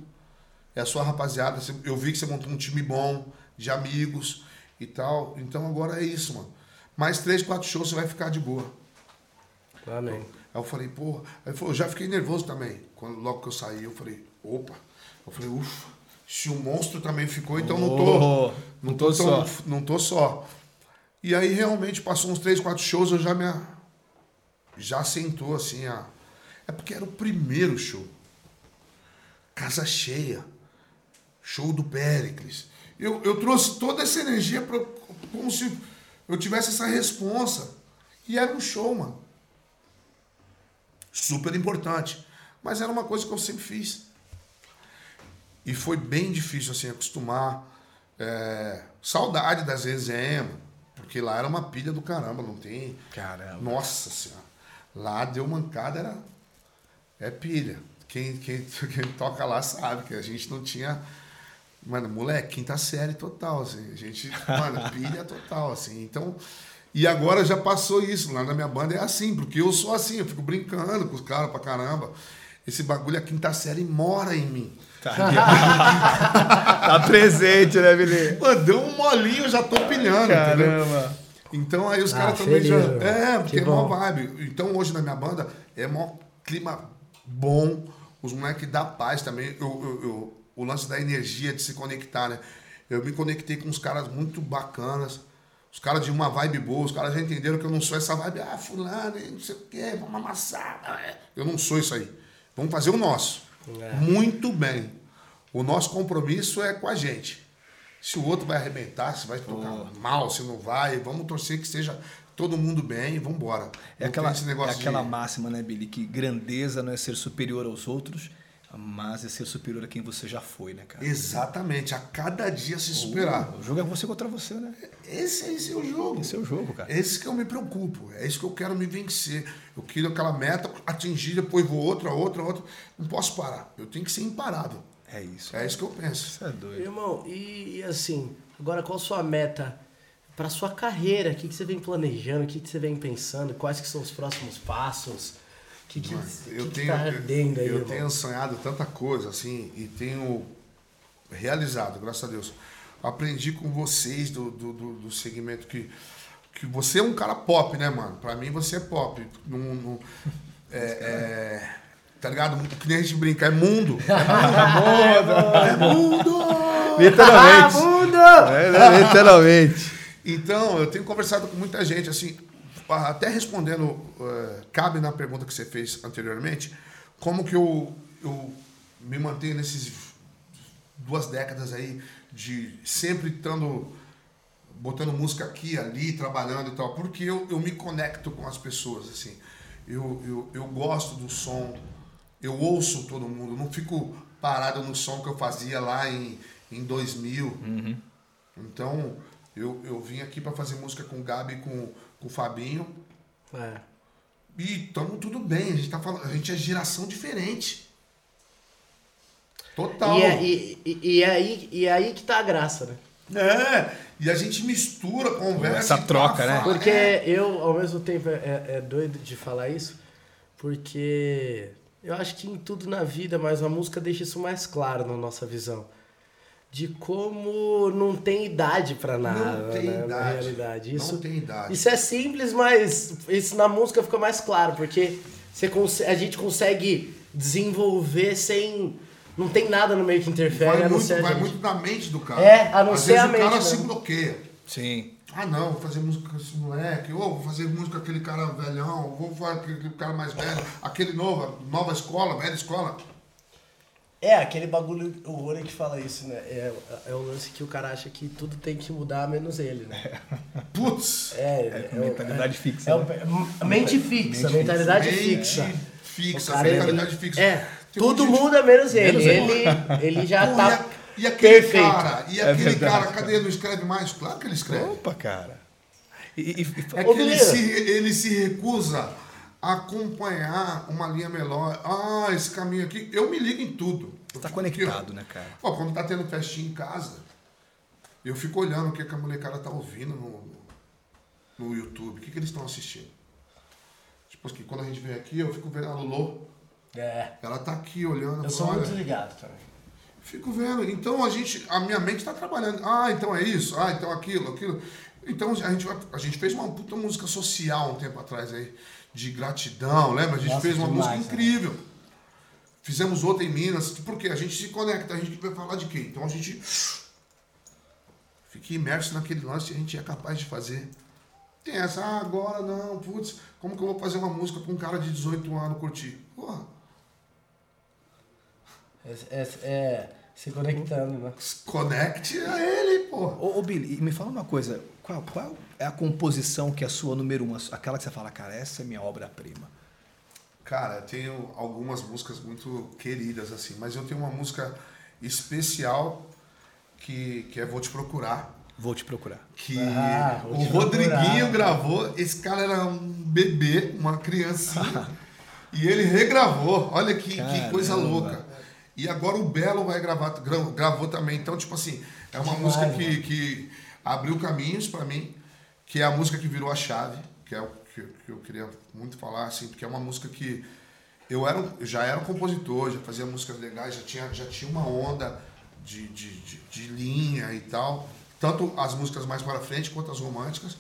é a sua rapaziada. Eu vi que você montou um time bom, de amigos e tal. Então agora é isso, mano. Mais três, quatro shows você vai ficar de boa. Amém. Aí eu falei, porra. Aí eu já fiquei nervoso também. Quando, logo que eu saí, eu falei, opa. Eu falei, ufa. Se o monstro também ficou, então não tô. Oh, não tô tão- só. Não tô só. E aí realmente passou uns três, quatro shows, eu já me. Já sentou assim a. É porque era o primeiro show. Casa cheia. Show do Péricles. Eu, eu trouxe toda essa energia pra, como se eu tivesse essa responsa. E era um show, mano super importante. Mas era uma coisa que eu sempre fiz. E foi bem difícil, assim, acostumar. É, saudade das resenhas, mano, porque lá era uma pilha do caramba, não tem... Caramba. Nossa Senhora. Lá deu mancada, era... É pilha. Quem, quem, quem toca lá sabe que a gente não tinha... Mano, moleque, quinta série total, assim. A gente, mano, pilha total, assim. Então... E agora já passou isso. Lá na minha banda é assim, porque eu sou assim, eu fico brincando com os caras pra caramba. Esse bagulho, a quinta série mora em mim. Tá. Tá presente, né, Billy? Mano, deu um molinho, eu já tô pilhando, entendeu? Caramba. Então aí os Ah, caras também feliz, já. mano. É, porque Que é mó vibe. Então hoje na minha banda é mó clima bom, os moleques dá paz também. Eu, eu- eu- o lance da energia de se conectar, né? Eu me conectei com uns caras muito bacanas. Os caras de uma vibe boa, os caras já entenderam que eu não sou essa vibe, ah, fulano, não sei o quê, vamos amassar. É. Eu não sou isso aí. Vamos fazer o nosso. É. Muito bem. O nosso compromisso é com a gente. Se o outro vai arrebentar, se vai tocar mal, se não vai, vamos torcer que seja todo mundo bem e vamos embora. É Não aquela, tem esse negócio é aquela de- máxima, né, Billy? Que grandeza não é ser superior aos outros, mas é ser superior a quem você já foi, né, cara? Exatamente, a cada dia se superar. O jogo é você contra você, né? Esse, esse é o jogo. Esse é o jogo, cara. É esse que eu me preocupo. É isso que eu quero me vencer. Eu quero aquela meta, atingir, depois vou outra, outra, outra. Não posso parar. Eu tenho que ser imparável. É isso. É isso que eu penso. Isso é doido. Irmão, e, e assim, agora qual a sua meta para sua carreira? O que, que você vem planejando? O que, que você vem pensando? Quais que são os próximos passos? O que, que, que, Eu que tenho, tá ardendo aí, eu irmão? tenho sonhado tanta coisa, assim, e tenho realizado, graças a Deus. Aprendi com vocês do, do, do, do segmento que, que você é um cara pop, né, mano? Pra mim você é pop. Não- é, é- tá ligado? Que nem a gente brinca, é mundo. É mundo! Literalmente. Ah, mundo! É? Literalmente. Então, eu tenho conversado com muita gente, assim, até respondendo, eh, cabe na pergunta que você fez anteriormente, como que eu, eu me mantenho nesses duas décadas aí de sempre estando botando música aqui, ali, trabalhando e tal, porque eu, eu me conecto com as pessoas, assim. Eu, eu, eu gosto do som, eu ouço todo mundo, não fico parado no som que eu fazia lá em, em 2000. Então, eu, eu vim aqui para fazer música com o Gabi e com, com o Fabinho. É. E estamos tudo bem, a gente, tá falando, a gente é geração diferente. Total. E, é, e, e, e é aí, e é aí que tá a graça, né? É, e a gente mistura, conversa. Essa troca, né? Porque é. eu, ao mesmo tempo, é, é- é doido de falar isso, porque eu acho que em tudo na vida, mas a música deixa isso mais claro na nossa visão. De como não tem idade pra nada, Não tem né, na idade. realidade. Isso, Não tem idade. Isso é simples, mas isso na música fica mais claro, porque você a gente consegue desenvolver sem. Não tem nada no meio que interfere, vai a não muito, ser a vai gente. muito da mente do cara. É, a não Às ser vezes a o mente cara se mesmo. bloqueia. Sim. Ah, não, vou fazer música com esse moleque, ou vou fazer música com aquele cara velhão, vou fazer com aquele cara mais velho, aquele novo, nova escola, velha escola. É, aquele bagulho, o Rony que fala isso, né? É, é o lance que o cara acha que tudo tem que mudar menos ele, né? Putz! É, É, mentalidade fixa. É, né? é mente fixa, Mente mentalidade Mente fixa. Fixa, O cara, mentalidade ele- fixa. É, Tem um tudo muda menos ele. Menos ele. ele. Ele já Pô, tá e, a- e aquele perfeito. cara, e É aquele cara, cadê? Não escreve mais? Claro que ele escreve. Opa, cara. E, e- É Ô, que ele se, ele se recusa acompanhar uma linha melhor. Ah, esse caminho aqui. Eu me ligo em tudo. Eu tá fico conectado, ó. né, cara? Ó, quando tá tendo festinha em casa, eu fico olhando o que, que a molecada tá ouvindo no, no YouTube. O que, que eles estão assistindo. Tipo assim, quando a gente vem aqui, eu fico vendo a Lolo. É. Ela tá aqui olhando. Eu sou olha, muito ligado também. Fico vendo. Então a gente, a minha mente está trabalhando. Ah, então é isso. Ah, então aquilo, aquilo. Então a gente, a gente fez uma puta música social um tempo atrás aí, de gratidão, lembra? A gente Nossa, fez uma demais, música né? incrível. Fizemos outra em Minas, porque a gente se conecta, a gente vai falar de quê? Então a gente fica imerso naquele lance e a gente é capaz de fazer. Tem essa, ah, agora não, putz, como que eu vou fazer uma música para um cara de 18 anos curtir? Porra, É, é, é, se conectando, né? conecte a ele, porra. Ô, ô, Billy, me fala uma coisa. Qual, qual é a composição que é a sua número um? Aquela que você fala, cara, essa é minha obra-prima. Cara, eu tenho algumas músicas muito queridas, assim, mas eu tenho uma música especial que, que é Vou Te Procurar. Vou te procurar. Que Ah, o Rodriguinho Procurar. gravou. Esse cara era um bebê, uma criancinha. e ele regravou. Olha que, que coisa louca. E agora o Belo vai gravar, gra- gravou também. Então, tipo assim, é uma Demais, música que, mano. que abriu caminhos pra mim, que é a música que virou a chave, que é o que, que eu queria muito falar, assim, porque é uma música que eu era, um- eu já era um compositor, já fazia músicas legais, já tinha, já tinha uma onda de, de, de, de linha e tal. Tanto as músicas mais para frente quanto as românticas.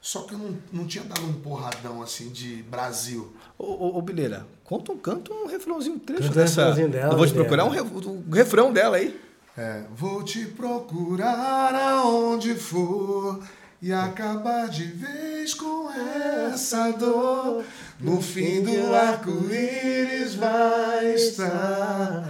Só que eu não, não tinha dado um porradão assim de Brasil. Ô, ô, ô Bileira, conta um, canta um refrãozinho, um trecho Canta dessa. refrãozinho dela, eu vou te procurar um, um refrão dela aí. É, vou te procurar aonde for e acabar de vez com essa dor. No fim do arco-íris vai estar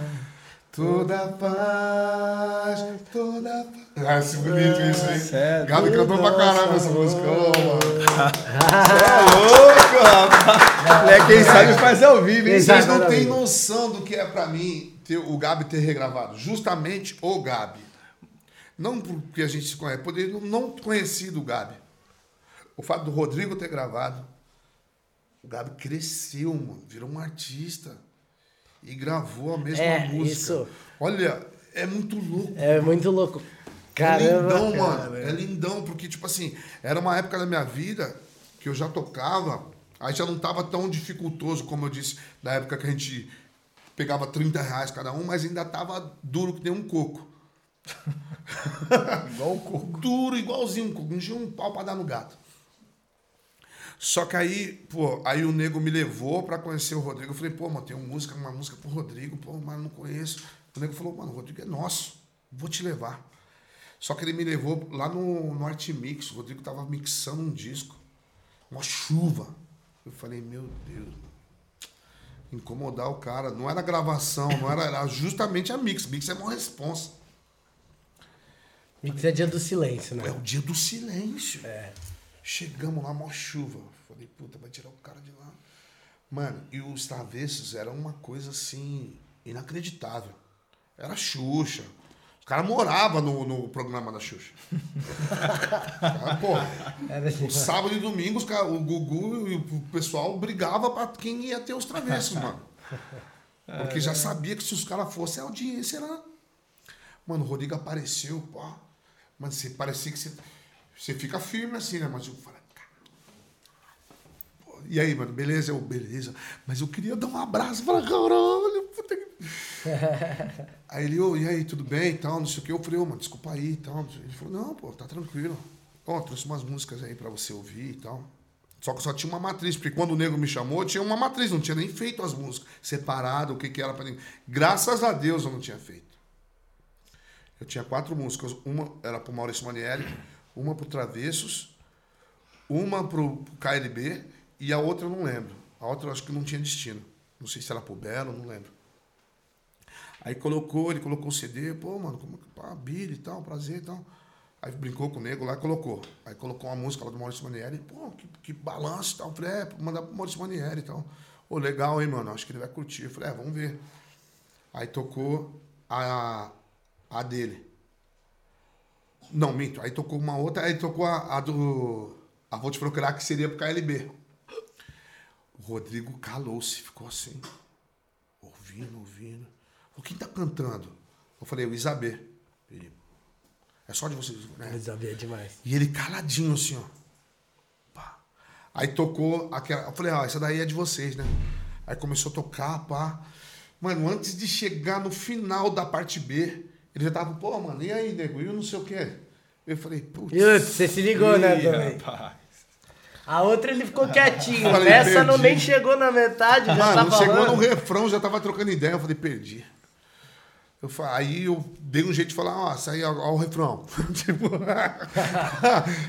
toda paz, toda paz. Ah, que bonito isso, hein? Sério? Gabi cantou pra caramba essa música. Ô, mano. É louco, rapaz. É, quem sabe faz ao vivo, hein? Vocês não têm noção do que é pra mim ter, o Gabi ter regravado. Justamente o Gabi. Não porque a gente se conhece, poderia não conhecido o Gabi. O fato do Rodrigo ter gravado. O Gabi cresceu, mano. Virou um artista. E gravou a mesma É, música. isso. Olha, é muito louco. É muito louco. é Caramba. lindão, cara, mano. velho. É lindão, porque, tipo assim, era uma época da minha vida que eu já tocava, aí já não tava tão dificultoso, como eu disse, da época que a gente pegava 30 reais cada um, mas ainda tava duro que nem um coco. Igual o coco. Duro, igualzinho um coco. Não um pau pra dar no gato. Só que aí, pô, aí o nego me levou pra conhecer o Rodrigo. Eu falei, pô, mano, tem uma música, uma música pro Rodrigo, pô, mas não conheço. O nego falou, mano, o Rodrigo é nosso, vou te levar. Só que ele me levou lá no, no Art Mix, o Rodrigo tava mixando um disco, uma chuva. Eu falei, meu Deus, incomodar o cara. Não era gravação, não era, era justamente a mix. Mix é uma responsa. Mix é dia do silêncio, né? É o dia do silêncio. É. Chegamos lá, mó chuva. Falei, puta, vai tirar o cara de lá. Mano, e os travessos eram uma coisa assim, inacreditável. Era Xuxa. Os caras moravam no, no programa da Xuxa. Era assim. sábado e domingo, os cara, o Gugu e o pessoal brigava pra quem ia ter os travessos, mano. Porque já sabia que se os caras fossem, a audiência era. Mano, o Rodrigo apareceu, pô. Mano, você parecia que você. Você fica firme assim, né? Mas eu falei, cara. E aí, mano, beleza? Eu, beleza. Mas eu queria dar um abraço. Falar, caralho, puta que. Aí ele, ô, e aí, tudo bem e tal, não sei o que. Eu falei, ô, mano, desculpa aí e tal. Ele falou, não, pô, tá tranquilo. Ó, trouxe umas músicas aí pra você ouvir e tal. Só que só tinha uma matriz, porque quando o nego me chamou, tinha uma matriz, não tinha nem feito as músicas, separado, o que que era pra ninguém. Graças a Deus eu não tinha feito. Eu tinha quatro músicas, uma era pro Maurício Manieri, uma pro Travessos, uma pro KLB e a outra eu não lembro. A outra eu acho que não tinha destino. Não sei se era pro Belo, não lembro. Aí colocou, ele colocou o CD, pô, mano, como que pá, Billy e tal, prazer e tal. Aí brincou com o nego lá e colocou. Aí colocou uma música lá do Maurício Manieri, pô, que, que balanço e tal. Eu falei, é, mandar pro Maurício Manieri e tal. Ô, legal, hein, mano, acho que ele vai curtir. Eu falei, é, vamos ver. Aí tocou a, a dele. Não, minto. Aí tocou uma outra, aí tocou a, a do. A Vou Te Procurar, que seria pro KLB. O Rodrigo calou-se, ficou assim. Ouvindo, ouvindo. O quem tá cantando? Eu falei, o Isabê. Ele, é só de vocês, né? Isabel é demais. E ele caladinho assim, ó. Pá. Aí tocou aquela. Eu falei, ah, essa daí é de vocês, né? Aí começou a tocar, pá. Mano, antes de chegar no final da parte B, ele já tava, pô, mano, e aí, nego? E eu não sei o quê. Eu falei, putz. Você se ligou, né, também? rapaz. A outra ele ficou quietinho. Falei, Essa não perdi. nem chegou na metade, já Mano, tá chegou falando. no refrão, já tava trocando ideia. Eu falei, perdi. Eu fa- aí eu dei um jeito de falar, ó, saí ó, ó o refrão. tipo,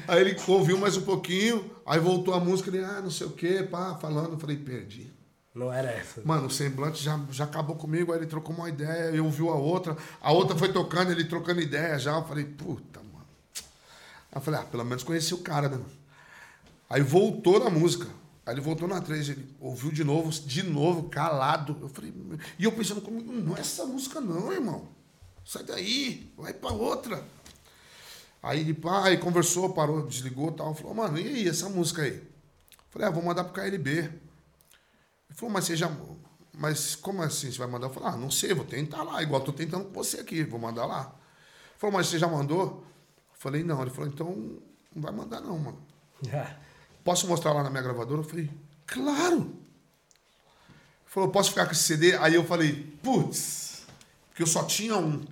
aí ele ouviu mais um pouquinho, aí voltou a música, ele, ah, não sei o quê, pá, falando. Eu falei, perdi. Não era essa. Mano, o semblante já, já acabou comigo, aí ele trocou uma ideia, eu ouvi a outra, a outra foi tocando, ele trocando ideia já. Eu falei, puta, mano. Aí eu falei, ah, pelo menos conheci o cara, né? mano? Aí voltou na música. Aí ele voltou na 3, ele ouviu de novo, de novo, calado. Eu falei, e eu pensando comigo, não é essa música não, irmão. Sai daí, vai pra outra. Aí ele pá, aí conversou, parou, desligou e tal. Falou, mano, e aí, essa música aí? Eu falei, ah, vou mandar pro KLB. Ele falou, mas você já. Mas como assim você vai mandar? Eu falei, ah, não sei, vou tentar lá, igual tô tentando com você aqui, vou mandar lá. Ele falou, mas você já mandou? Eu falei, não. Ele falou, então não vai mandar não, mano. Posso mostrar lá na minha gravadora? Eu falei, claro! Ele falou, posso ficar com esse CD? Aí eu falei, putz, porque eu só tinha um.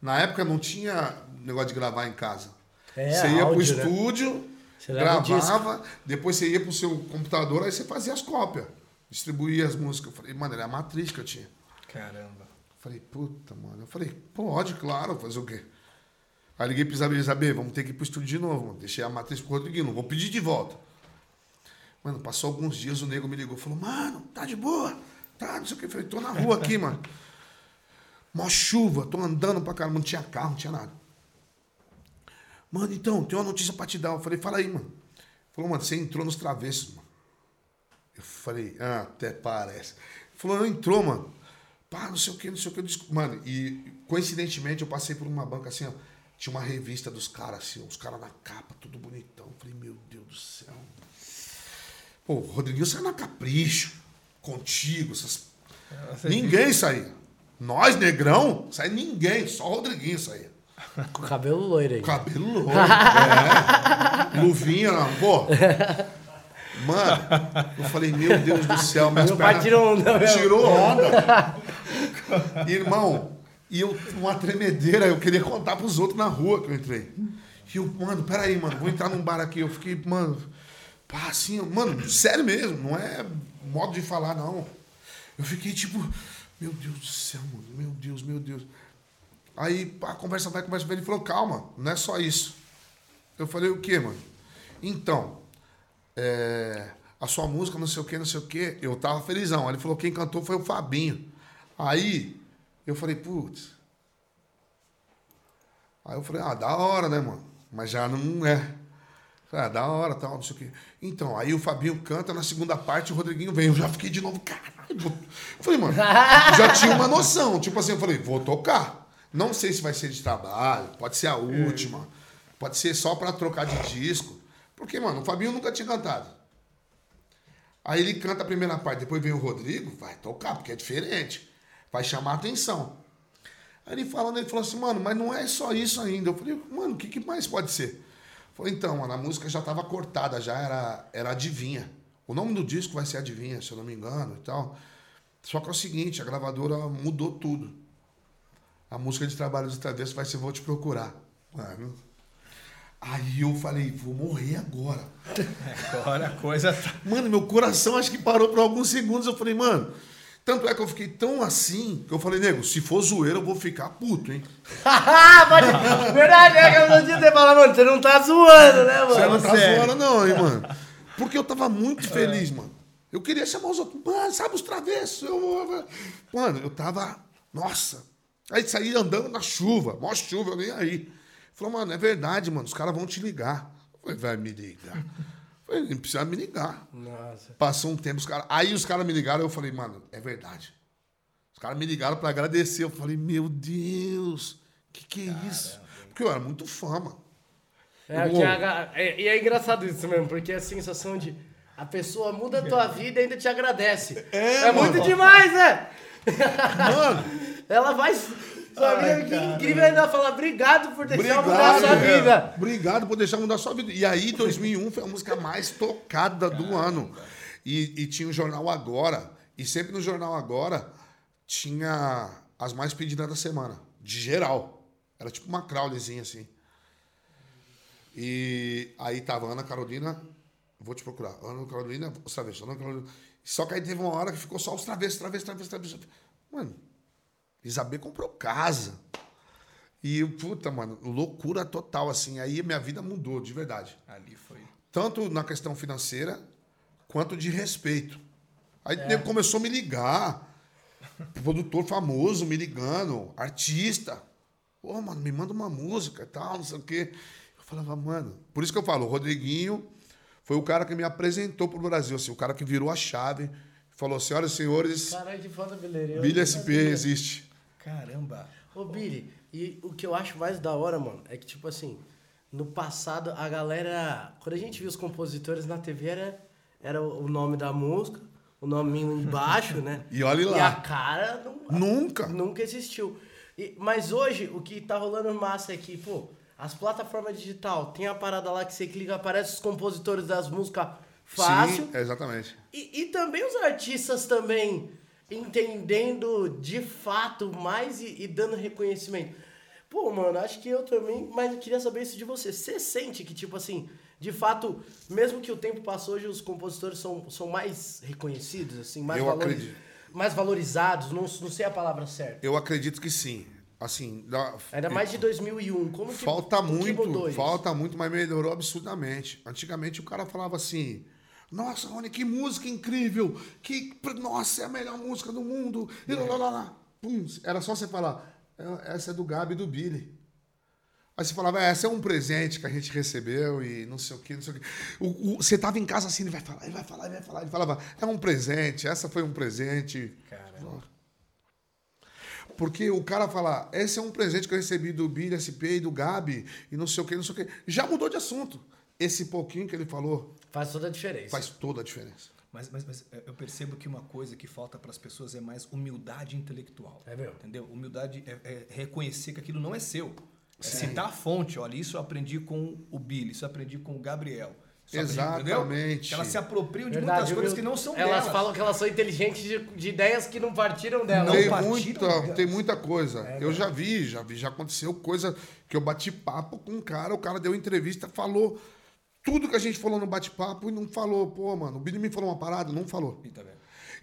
Na época não tinha negócio de gravar em casa. É, você ia pro áudio, né? estúdio, Você o gravava, depois você ia pro seu computador, aí você fazia as cópias, distribuía as músicas. Eu falei, mano, era a matriz que eu tinha. Caramba. Eu falei, puta, mano. Eu falei, pode, claro, fazer o quê? Aí liguei pro Isabel, Isabel, vamos ter que ir pro estúdio de novo. Mano. Deixei a matriz pro Rodriguinho, não vou pedir de volta. Mano, passou alguns dias, o nego me ligou, falou, mano, tá de boa? Tá, não sei o que. Eu falei, tô na rua aqui, mano. Mó chuva, tô andando pra caramba, não tinha carro, não tinha nada. Mano, então, tem uma notícia pra te dar. Eu falei, fala aí, mano. Falou, mano, você entrou nos travessos, mano. Eu falei, ah, até parece. Ele falou, não entrou, mano. Pá, não sei o que, não sei o que. Desculpa. Mano, e coincidentemente eu passei por uma banca assim, ó. Tinha uma revista dos caras, assim, os caras na capa, tudo bonitão. Eu falei, meu Deus do céu. Pô, o Rodriguinho saiu na capricho, contigo, essas. Ninguém saía. Nós, negrão, sai ninguém, só o Rodriguinho saía. Com o cabelo loiro aí. Cabelo louco. é. Luvinha, pô. Mano, eu falei, meu Deus do céu, minhas Meu pernas- tirou onda mesmo. Tirou onda. Irmão, e eu, uma tremedeira, eu queria contar pros outros na rua que eu entrei. E eu, mano, peraí, mano, vou entrar num bar aqui. Eu fiquei, mano, pá, assim, mano, sério mesmo, não é modo de falar, não. Eu fiquei tipo, meu Deus do céu, mano, meu Deus, meu Deus. Aí, pá, conversa vai, conversa vai. Ele falou, calma, não é só isso. Eu falei, o quê, mano? Então, é, a sua música, não sei o quê, não sei o quê. Eu tava felizão. Aí ele falou, quem cantou foi o Fabinho. Aí, eu falei, putz. Aí eu falei, ah, da hora, né, mano? Mas já não é. Falei, ah, da hora, tal, não sei o quê. Então, aí o Fabinho canta, na segunda parte o Rodriguinho vem. Eu já fiquei de novo, caralho. Falei, mano, já tinha uma noção. Tipo assim, eu falei, vou tocar. Não sei se vai ser de trabalho, pode ser a última, pode ser só pra trocar de disco. Porque, mano, o Fabinho nunca tinha cantado. Aí ele canta a primeira parte, depois vem o Rodrigo, vai tocar, porque é diferente. Vai chamar a atenção. Aí ele falando, ele falou assim, mano, mas não é só isso ainda. Eu falei, mano, o que, que mais pode ser? Falei, então, mano, a música já estava cortada, já era, era Adivinha. O nome do disco vai ser Adivinha, se eu não me engano e tal. Só que é o seguinte, a gravadora mudou tudo. A música de trabalho de travessos vai ser Vou Te Procurar. Mano. Aí eu falei, vou morrer agora. Agora a coisa tá. Mano, meu coração acho que parou por alguns segundos. Eu falei, mano. Tanto é que eu fiquei tão assim que eu falei, nego, se for zoeira, eu vou ficar puto, hein? Pode... Verdade, é que eu não tinha você fala, mano, você não tá zoando, né, mano? Você não tá sério. zoando, não, hein, mano? Porque eu tava muito feliz, mano. Eu queria chamar os outros. Mano, sabe os travessos? Eu vou. Mano, eu tava. Nossa, Aí saí andando na chuva, mó chuva, eu nem aí. Falou, mano, é verdade, mano, os caras vão te ligar. Eu falei, vai me ligar. Eu falei, não precisa me ligar. Nossa. Passou um tempo, os caras. Aí os caras me ligaram, eu falei, mano, é verdade. Os caras me ligaram pra agradecer. Eu falei, meu Deus, que que é isso? Porque eu era muito fã, mano. É, que a- é- e é engraçado isso mesmo, porque é a sensação de a pessoa muda a tua vida e ainda te agradece. É, muito mano. demais, né? Mano, Ela vai. Sabe, que incrível ainda falar obrigado por deixar obrigado. mudar a sua é. vida. Obrigado por deixar mudar a sua vida. E aí, 2001 foi a música mais tocada do ano. E, e tinha o Jornal Agora. E sempre no Jornal Agora tinha as mais pedidas da semana. De geral. Era tipo uma crawlzinha assim. E aí tava Ana Carolina, vou te procurar. Ana Carolina, os travessos, Ana Carolina. Só que aí teve uma hora que ficou só os travessos, travessos, travessos, travessos. Mano, Isabel comprou casa. E, puta, mano, loucura total, assim. Aí minha vida mudou, de verdade. Ali foi. Tanto na questão financeira, quanto de respeito. Aí nego começou a me ligar. Produtor famoso me ligando, artista. Pô, mano, me manda uma música e tal, não sei o quê. Eu falava, mano. Por isso que eu falo, o Rodriguinho foi o cara que me apresentou pro Brasil, assim, o cara que virou a chave. Falou, senhoras e senhores, Caralho, que foda, não SP existe. Caramba. Ô, Billy, e o que eu acho mais da hora, mano, é que, tipo assim, no passado, a galera. Quando a gente via os compositores na TV, era, era o nome da música, o nominho embaixo, né? E olhe E lá. a cara não, Nunca. nunca existiu. E- mas hoje, o que tá rolando massa é que, pô, as plataformas digital, tem a parada lá que você clica, aparece os compositores das músicas fácil. Sim, exatamente. E, e também os artistas também entendendo de fato mais e, e dando reconhecimento. Pô, mano, acho que eu também, mas eu queria saber isso de você. Você sente que, tipo assim, de fato, mesmo que o tempo passou, hoje os compositores são, são mais reconhecidos, assim, mais, Eu acredito. mais valorizados, não, não sei a palavra certa. Eu acredito que sim. Assim, da- Era mais de 2001. Como que, falta que muito, isso? falta muito, mas melhorou absurdamente. Antigamente o cara falava assim: Nossa, Rony, que música incrível! Que, nossa, é a melhor música do mundo! E lá, lá, lá, lá. Pum, era só você falar: "É, Essa é do Gabi e do Billy. Aí você falava, "É, essa é um presente que a gente recebeu e não sei o que, não sei o que. O, o- você tava em casa assim, ele vai falar, ele vai falar, ele vai falar. Ele falava, é um presente, essa foi um presente. Caramba. Porque o cara fala, esse é um presente que eu recebi do Billy SP e do Gabi e não sei o que, não sei o que. Já mudou de assunto. Esse pouquinho que ele falou Faz toda a diferença. faz toda a diferença. Mas, mas, mas eu percebo que uma coisa que falta para as pessoas é mais humildade intelectual. É mesmo? Entendeu? Humildade é, é reconhecer que aquilo não é seu. É citar a fonte. Olha, isso eu aprendi com o Billy, isso eu aprendi com o Gabriel. Exatamente. Elas se apropriam de Verdade, muitas coisas que não são Elas delas. falam que elas são inteligentes de, de ideias que não partiram delas. Não tem, partiram muita, delas. tem muita coisa. É, eu já vi, já vi, já aconteceu coisa que eu bati papo com um cara, o cara deu entrevista, falou tudo que a gente falou no bate-papo e não falou. Pô, mano, o Billy me falou uma parada, não falou. Ih, tá?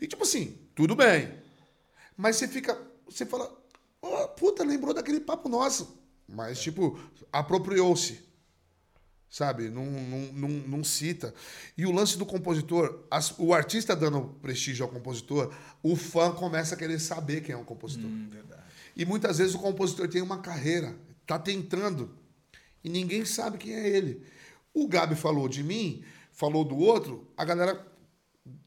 E tipo assim, tudo bem. Mas você fica. Você fala, "Ó, puta, lembrou daquele papo nosso. Mas, tipo, apropriou-se. Sabe? Não, não, não, não cita. E o lance do compositor, as- o artista dando prestígio ao compositor, o fã começa a querer saber quem é o compositor. Hum, verdade. E muitas vezes o compositor tem uma carreira, tá tentando, e ninguém sabe quem é ele. O Gabi falou de mim, falou do outro, a galera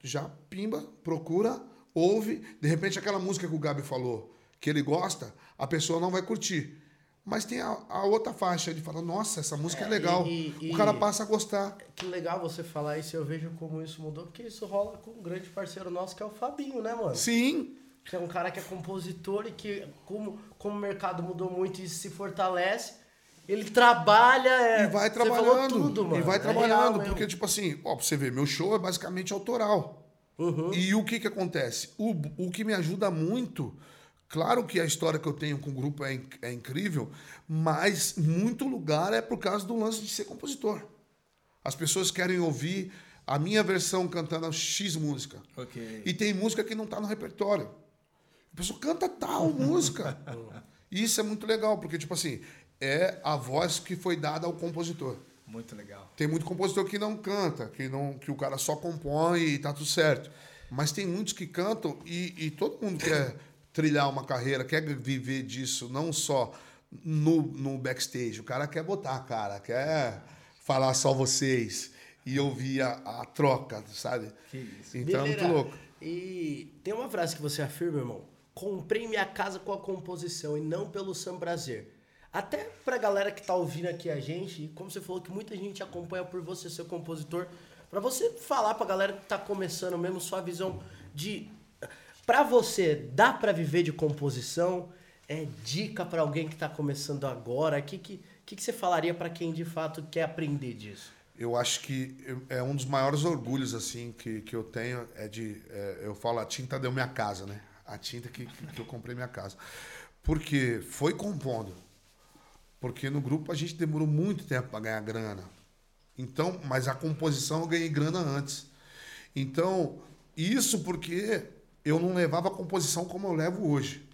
já pimba, procura, ouve, de repente aquela música que o Gabi falou, que ele gosta, a pessoa não vai curtir. Mas tem a, a outra faixa, ele fala, nossa, essa música é, É, legal. e- e- o cara passa a gostar. Que legal você falar isso, eu vejo como isso mudou, porque isso rola com um grande parceiro nosso que é o Fabinho, né, mano? Sim, Que é um cara que é compositor e que, como, como o mercado mudou muito e se fortalece, ele trabalha. É, e vai você falou trabalhando. tudo, mano. E vai É trabalhando, mesmo. porque, tipo assim, ó, pra você ver, meu show é basicamente autoral. Uhum. E o que que acontece? O, o que me ajuda muito, claro que a história que eu tenho com o grupo é, inc- é incrível, mas muito lugar é por causa do lance de ser compositor. As pessoas querem ouvir a minha versão cantando X música. Ok. E tem música que não tá no repertório. A pessoa canta tal música. E isso é muito legal, porque, tipo assim, é a voz que foi dada ao compositor. Muito legal. Tem muito compositor que não canta, que, não, que o cara só compõe e tá tudo certo. Mas tem muitos que cantam e, e todo mundo quer trilhar uma carreira, quer viver disso, não só no, no backstage. O cara quer botar a cara, quer falar só vocês e ouvir a, a troca, sabe? Que isso. Então é muito louco. E tem uma frase que você afirma, irmão. Comprei minha casa com a composição e não pelo Sam Prazer. Até pra galera que tá ouvindo aqui a gente, como você falou que muita gente acompanha por você ser compositor, pra você falar pra galera que tá começando mesmo sua visão de pra você dá pra viver de composição? É dica pra alguém que tá começando agora? O que, que, que, que você falaria pra quem de fato quer aprender disso? Eu acho que é um dos maiores orgulhos assim que, que eu tenho é de é, eu falo a tinta deu minha casa, né? A tinta que, que eu comprei minha casa, porque foi compondo, porque no grupo a gente demorou muito tempo para ganhar grana, então, mas a composição eu ganhei grana antes, então isso porque eu não levava a composição como eu levo hoje.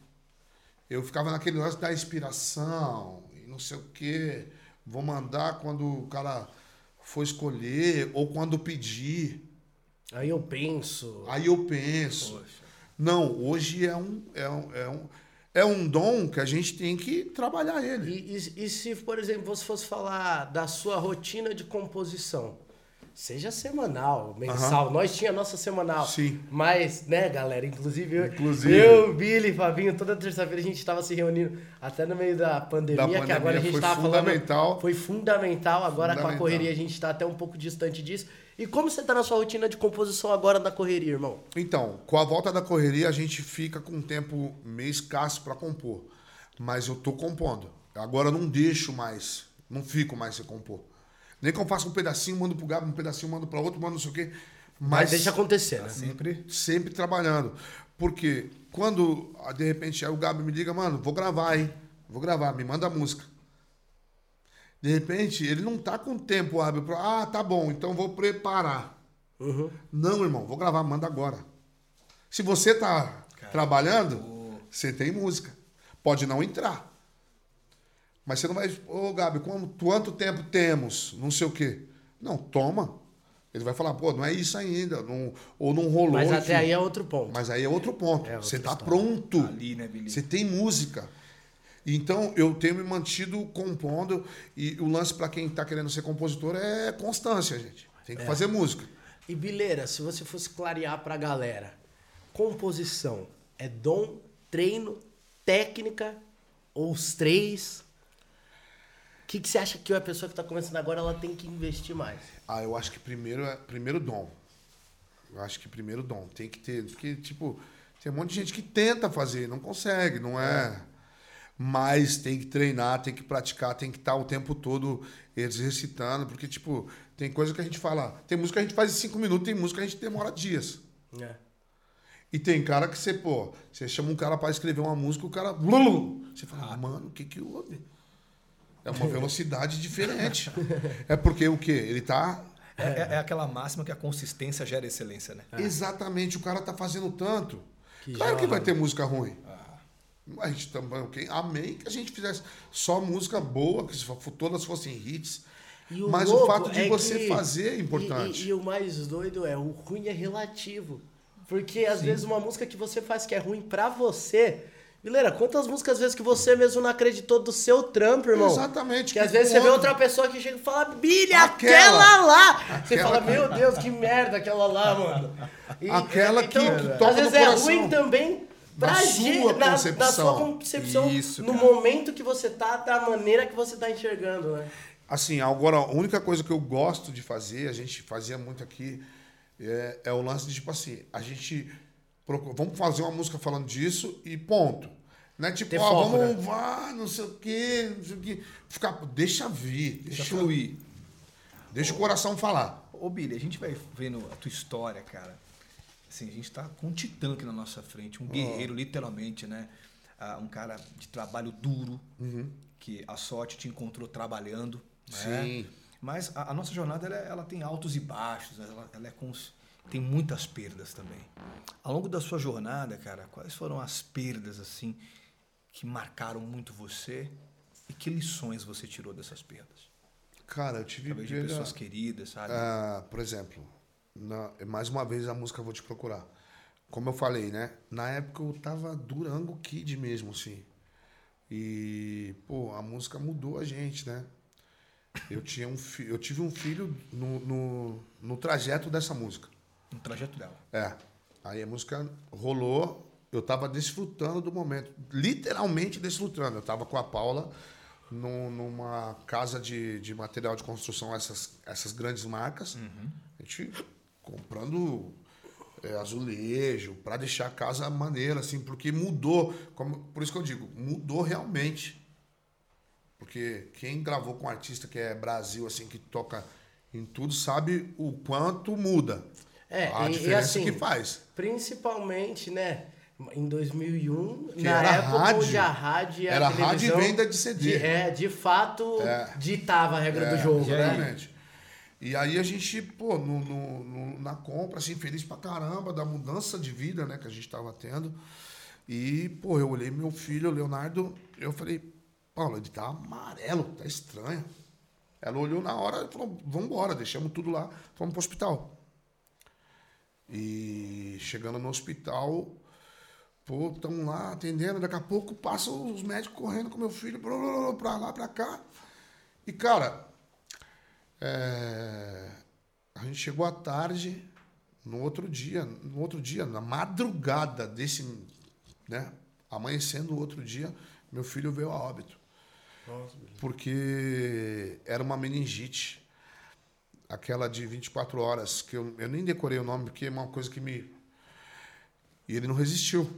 Eu ficava naquele negócio da inspiração e não sei o quê. Vou mandar quando o cara for escolher ou quando pedir. Aí eu penso. Aí eu penso. Poxa. Não, hoje é um, é, um, é, um, é um dom que a gente tem que trabalhar ele. E, e- e se, por exemplo, você fosse falar da sua rotina de composição? Seja semanal, mensal. Nós tinha a nossa semanal. Sim. Mas, né, galera? Inclusive, eu, Inclusive. eu Billy, Fabinho, toda terça-feira a gente estava se reunindo, até no meio da pandemia, Da que agora a pandemia, gente foi estava fundamental. falando. Foi fundamental. Agora com a Fundamental. correria a gente está até um pouco distante disso. E como você tá na sua rotina de composição agora da correria, irmão? Então, com a volta da correria, a gente fica com um tempo meio escasso para compor. Mas eu tô compondo. Agora eu não deixo mais, não fico mais sem compor. Nem que eu faça um pedacinho, mando pro Gabi, um pedacinho, mando para outro, mando não sei o quê. Mas Mas deixa acontecer, né? Sempre. sempre trabalhando. Porque quando, de repente, aí o Gabi me liga, mano, vou gravar, hein? Vou gravar, me manda a música. De repente, ele não tá com tempo hábil pra, ah, tá bom, então vou preparar. Uhum. Não, irmão, vou gravar, manda agora. Se você tá trabalhando, você tem música. Pode não entrar. Mas você não vai, ô Gabi, como- quanto tempo temos? Não sei o quê. Não, toma. Ele vai falar, pô, não é isso ainda. Não, ou não rolou. Mas enfim. até aí é outro ponto. Mas aí é outro ponto. É outra você tá história. pronto. Ali, né, Billy? Você tem música. Então eu tenho me mantido compondo e o lance para quem tá querendo ser compositor é constância, gente. Tem É. que fazer música. E Bileira, se você fosse clarear pra galera, composição é dom, treino, técnica ou os três? O que, que você acha que a pessoa que tá começando agora ela tem que investir mais? Ah, eu acho que primeiro é primeiro dom. Eu acho que primeiro dom tem que ter, porque tipo, tem um monte de gente que tenta fazer, não consegue, não é. Mas tem que treinar, tem que praticar, tem que estar o tempo todo exercitando, porque tipo, tem coisa que a gente fala, tem música que a gente faz em cinco minutos, tem música que a gente demora dias. É. E tem cara que você, pô, você chama um cara pra escrever uma música, o cara. blum, Você fala, mano, o que que houve? É uma velocidade diferente. É porque o quê? Ele tá. É, é- é aquela máxima que a consistência gera excelência, né? Exatamente, o cara tá fazendo tanto. Que claro que vai ter música ruim. A gente também, ok? Amém que a gente fizesse só música boa, que todas fossem hits. E o Mas o fato de é você que- fazer é e- importante. E, e o mais doido é, o ruim é relativo. Porque às vezes uma música que você faz que é ruim pra você. Bileira, quantas músicas às vezes que você mesmo não acreditou do seu trampo, irmão? Exatamente, Que às que vezes você vê outra pessoa que chega e fala, Billy, Aquela. aquela, lá! Você Aquela. fala, meu Deus, que merda aquela lá, mano. E- Aquela que- então, que toca Às vezes é coração. ruim também Na gente, sua na, na concepção. sua concepção, Isso, no cara. momento que você tá, da maneira que você tá enxergando, né? Assim, agora, a única coisa que eu gosto de fazer, a gente fazia muito aqui, é, é o lance de, tipo assim, a gente. procu- Vamos fazer uma música falando disso e ponto. Não é tipo, ó, foco, vamos, né? vá, não sei o quê, não sei o quê. Ficar, deixa vir, Deixa deixa, fluir. deixa o coração falar. Ô, Billy, a gente vai vendo a tua história, cara. Assim, a gente tá com um titã aqui na nossa frente, um guerreiro, literalmente, né? Ah, um cara de trabalho duro, que a sorte te encontrou trabalhando. né? Sim. Mas a, a nossa jornada, ela, ela tem altos e baixos, né? ela, ela é tem muitas perdas também. Ao longo da sua jornada, cara, quais foram as perdas, assim, que marcaram muito você e que lições você tirou dessas perdas? Cara, eu tive Talvez de perda- pessoas queridas, sabe? Ah, por exemplo, na- mais uma vez a música Vou Te Procurar. como eu falei, né? Na época eu tava Durango Kid mesmo, assim. E, pô, a música mudou a gente, né? Eu, tinha um fi... eu tive um filho no, no, no trajeto dessa música. No trajeto dela. É. Aí a música rolou, eu tava desfrutando do momento. Literalmente desfrutando. Eu tava com a Paula no, numa casa de, de material de construção, essas, essas grandes marcas. Uhum. A gente comprando é, azulejo para deixar a casa maneira, assim, porque mudou. Como, por isso que eu digo, mudou realmente. Porque quem gravou com um artista que é Brasil, assim, que toca em tudo, sabe o quanto muda. É, a e- e diferença assim, que faz. Principalmente, né? Em 2001, Que na era época rádio. onde a rádio e a Era rádio e televisão venda de CD. de- é, de fato, É. ditava a regra É, do jogo, né? E aí a gente, pô, no, no- no- na compra, assim, feliz pra caramba da mudança de vida, né, que a gente tava tendo. E, pô, eu olhei meu filho, Leonardo, eu falei, Paulo, ele tá amarelo, tá estranho. Ela olhou na hora e falou, vambora, deixamos tudo lá, fomos pro hospital. E chegando no hospital, pô, estamos lá atendendo, daqui a pouco passam os médicos correndo com meu filho, pra lá, pra cá. E, cara, é, a gente chegou à tarde, no outro dia, no outro dia, na madrugada desse, né, amanhecendo o outro dia, meu filho veio a óbito. Porque era uma meningite, aquela de 24 horas, que eu, eu nem decorei o nome, porque é uma coisa que me. E ele não resistiu.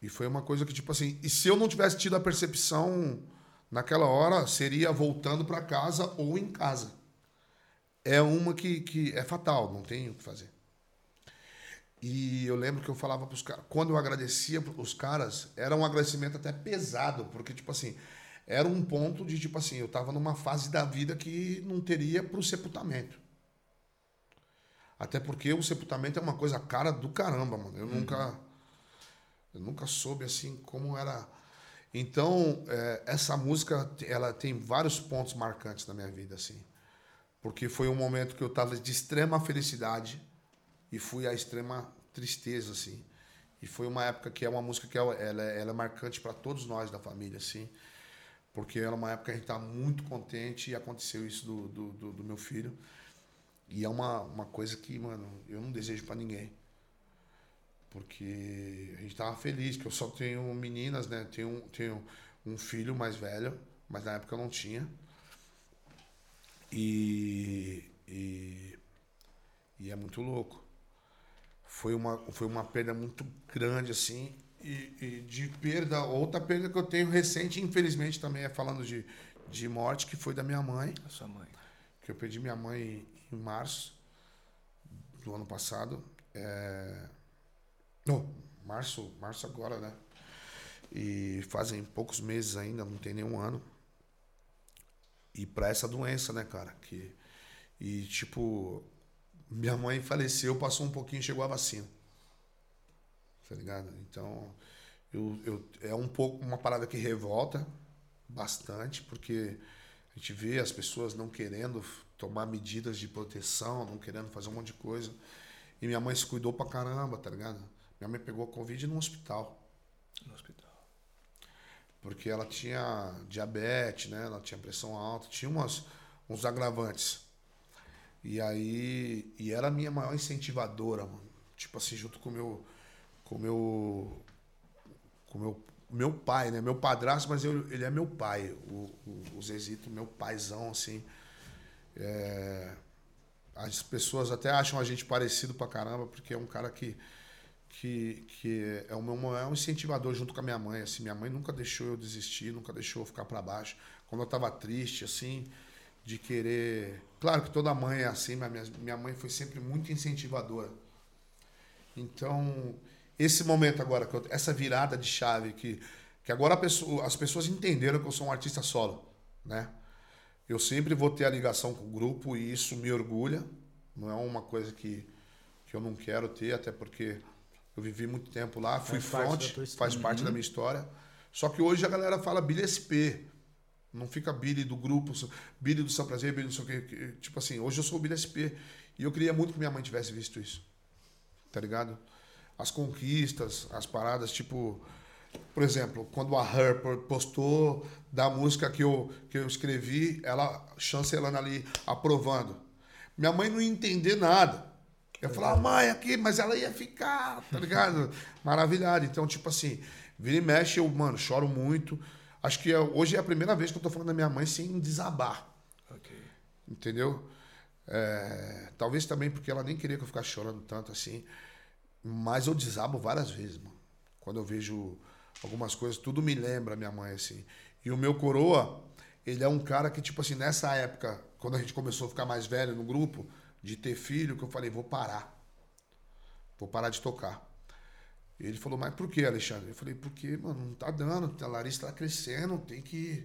E foi uma coisa que, tipo assim, e se eu não tivesse tido a percepção naquela hora, seria voltando para casa ou em casa. É uma que, que é fatal, não tem o que fazer. E eu lembro que eu falava para os caras, quando eu agradecia os caras, era um agradecimento até pesado, porque, tipo assim, era um ponto de, tipo assim, eu tava numa fase da vida que não teria pro sepultamento. Até porque o sepultamento é uma coisa cara do caramba, mano. Eu nunca. Eu nunca soube assim como era. Então, é, essa música, ela tem vários pontos marcantes na minha vida, assim. Porque foi um momento que eu tava de extrema felicidade e fui à extrema tristeza, assim. E foi uma época que é uma música que é, ela, é- ela é marcante para todos nós da família, assim. Porque era uma época que a gente tá muito contente e aconteceu isso do, do, do, do meu filho. E é uma, uma coisa que, mano, eu não desejo para ninguém. Porque a gente tava feliz, que eu só tenho meninas, né? Tenho, tenho um filho mais velho, mas na época eu não tinha. E, e, e é muito louco. Foi uma, foi uma perda muito grande, assim. E, e de perda, outra perda que eu tenho recente, infelizmente, também é falando de, de morte, que foi da minha mãe A sua mãe. que eu perdi minha mãe em março do ano passado. É... Não, março, março agora, né? E fazem poucos meses ainda, não tem nenhum ano. E pra essa doença, né, cara? Que... E tipo, minha mãe faleceu, passou um pouquinho, chegou a vacina. Tá ligado? Então, eu, eu, é um pouco uma parada que revolta bastante, porque a gente vê as pessoas não querendo tomar medidas de proteção, não querendo fazer um monte de coisa. E minha mãe se cuidou pra caramba, tá ligado? Minha mãe pegou Covid no hospital, No hospital. Porque ela tinha diabetes, né? Ela tinha pressão alta, tinha umas, uns agravantes. E aí, e era a minha maior incentivadora, mano. Tipo assim, junto com meu com meu com meu meu pai, né? Meu padrasto, mas eu, ele é meu pai, o, o, o Zezito, meu paizão, assim. É, as pessoas até acham a gente parecido pra caramba, porque é um cara que, que, que é o meu maior incentivador junto com a minha mãe. Assim, minha mãe nunca deixou eu desistir, nunca deixou eu ficar para baixo. Quando eu tava triste, assim, de querer. Claro que toda mãe é assim, mas minha, minha mãe foi sempre muito incentivadora. Então, esse momento agora, eu- essa virada de chave que, que agora pessoa- as pessoas entenderam que eu sou um artista solo, né? Eu sempre vou ter a ligação com o grupo e isso me orgulha. Não é uma coisa que, que eu não quero ter, até porque eu vivi muito tempo lá, fui Faz parte faz parte da minha história. Só que hoje a galera fala Billy SP. Não fica Billy do grupo, Billy do São Prazer, Billy do sei o que. Tipo assim, hoje eu sou o Billy SP. E eu queria muito que minha mãe tivesse visto isso. Tá ligado? as conquistas, as paradas, tipo. Por exemplo, quando a Harper postou da música que eu, que eu escrevi, ela chancelando ali, aprovando. Minha mãe não ia entender nada. Eu falava, mãe, aqui, mas ela ia ficar, tá ligado? Maravilhada. Então, tipo assim, vira e mexe, eu, mano, choro muito. Acho que é- hoje é a primeira vez que eu tô falando da minha mãe sem desabar. Ok. Entendeu? É, talvez também porque ela nem queria que eu ficasse chorando tanto assim. Mas eu desabo várias vezes, mano. Quando eu vejo algumas coisas, tudo me lembra minha mãe, assim. E o meu coroa, ele é um cara que, tipo assim, nessa época, quando a gente começou a ficar mais velho no grupo, de ter filho, que eu falei, vou parar. Vou parar de tocar. Ele falou, mas por que, Alexandre? Eu falei, porque, mano, não tá dando. A Larissa tá crescendo, tem que,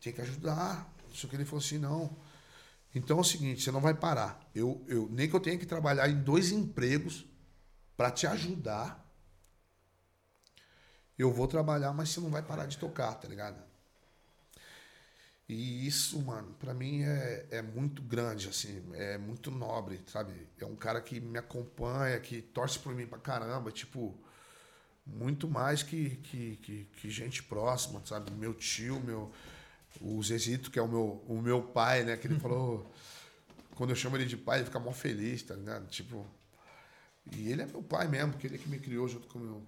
tem que ajudar. Só que ele falou assim, não. Então é o seguinte, você não vai parar. Eu, eu, nem que eu tenha que trabalhar em dois empregos para te ajudar. Eu vou trabalhar, mas você não vai parar de tocar, tá ligado? E isso, mano, pra mim é, é muito grande, assim, é muito nobre, sabe? É um cara que me acompanha, que torce por mim pra caramba, tipo, muito mais que, que, que, que gente próxima, sabe? Meu tio, meu. O Zezito, que é o meu, o meu pai, né? Que ele falou. Quando eu chamo ele de pai, ele fica mó feliz, tá ligado? Tipo. E ele é meu pai mesmo, porque ele é que me criou junto com, meu,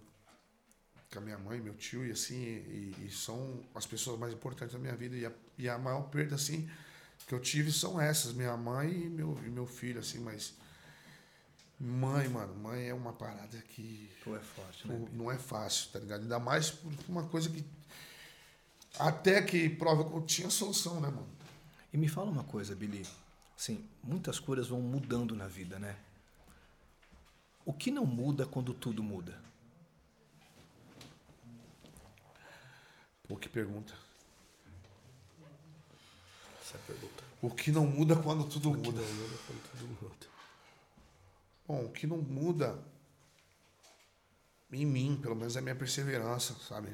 com a minha mãe, meu tio, e assim, e, e são as pessoas mais importantes da minha vida. E a, e a maior perda, assim, que eu tive são essas, minha mãe e meu, e meu filho, assim, mas. Mãe, mano, mãe é uma parada que. Tu é forte, né? Não é fácil, tá ligado? Ainda mais por uma coisa que. Até que prova que eu tinha solução, né, mano? E me fala uma coisa, Billy. Assim, muitas coisas vão mudando na vida, né? O que não muda quando tudo muda? Pô, que pergunta. Essa pergunta. O que não muda quando tudo muda? Não muda quando tudo muda. Bom, o que não muda em mim, pelo menos, é a minha perseverança, sabe?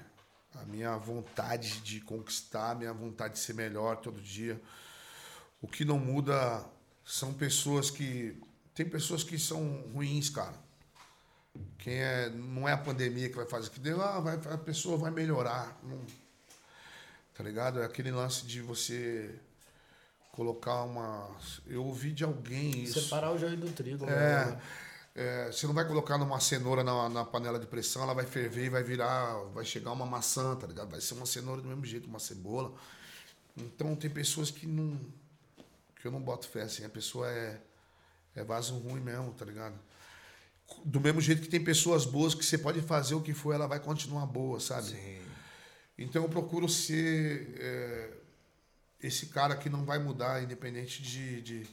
A minha vontade de conquistar, a minha vontade de ser melhor todo dia. O que não muda são pessoas que. Tem pessoas que são ruins, cara. Quem é, não é a pandemia que vai fazer que deu, ah, vai, a pessoa vai melhorar. Não, tá ligado? É aquele lance de você colocar uma. Eu ouvi de alguém isso. Separar o joio do trigo. É, né? é, você não vai colocar numa cenoura na, na panela de pressão, ela vai ferver e vai virar, vai chegar uma maçã, tá ligado? Vai ser uma cenoura do mesmo jeito, uma cebola. Então tem pessoas que não. que eu não boto fé assim. A pessoa é, é vaso ruim mesmo, tá ligado? Do mesmo jeito que tem pessoas boas que você pode fazer o que for, ela vai continuar boa, sabe? Sim. Então eu procuro ser é, esse cara que não vai mudar, independente de, de-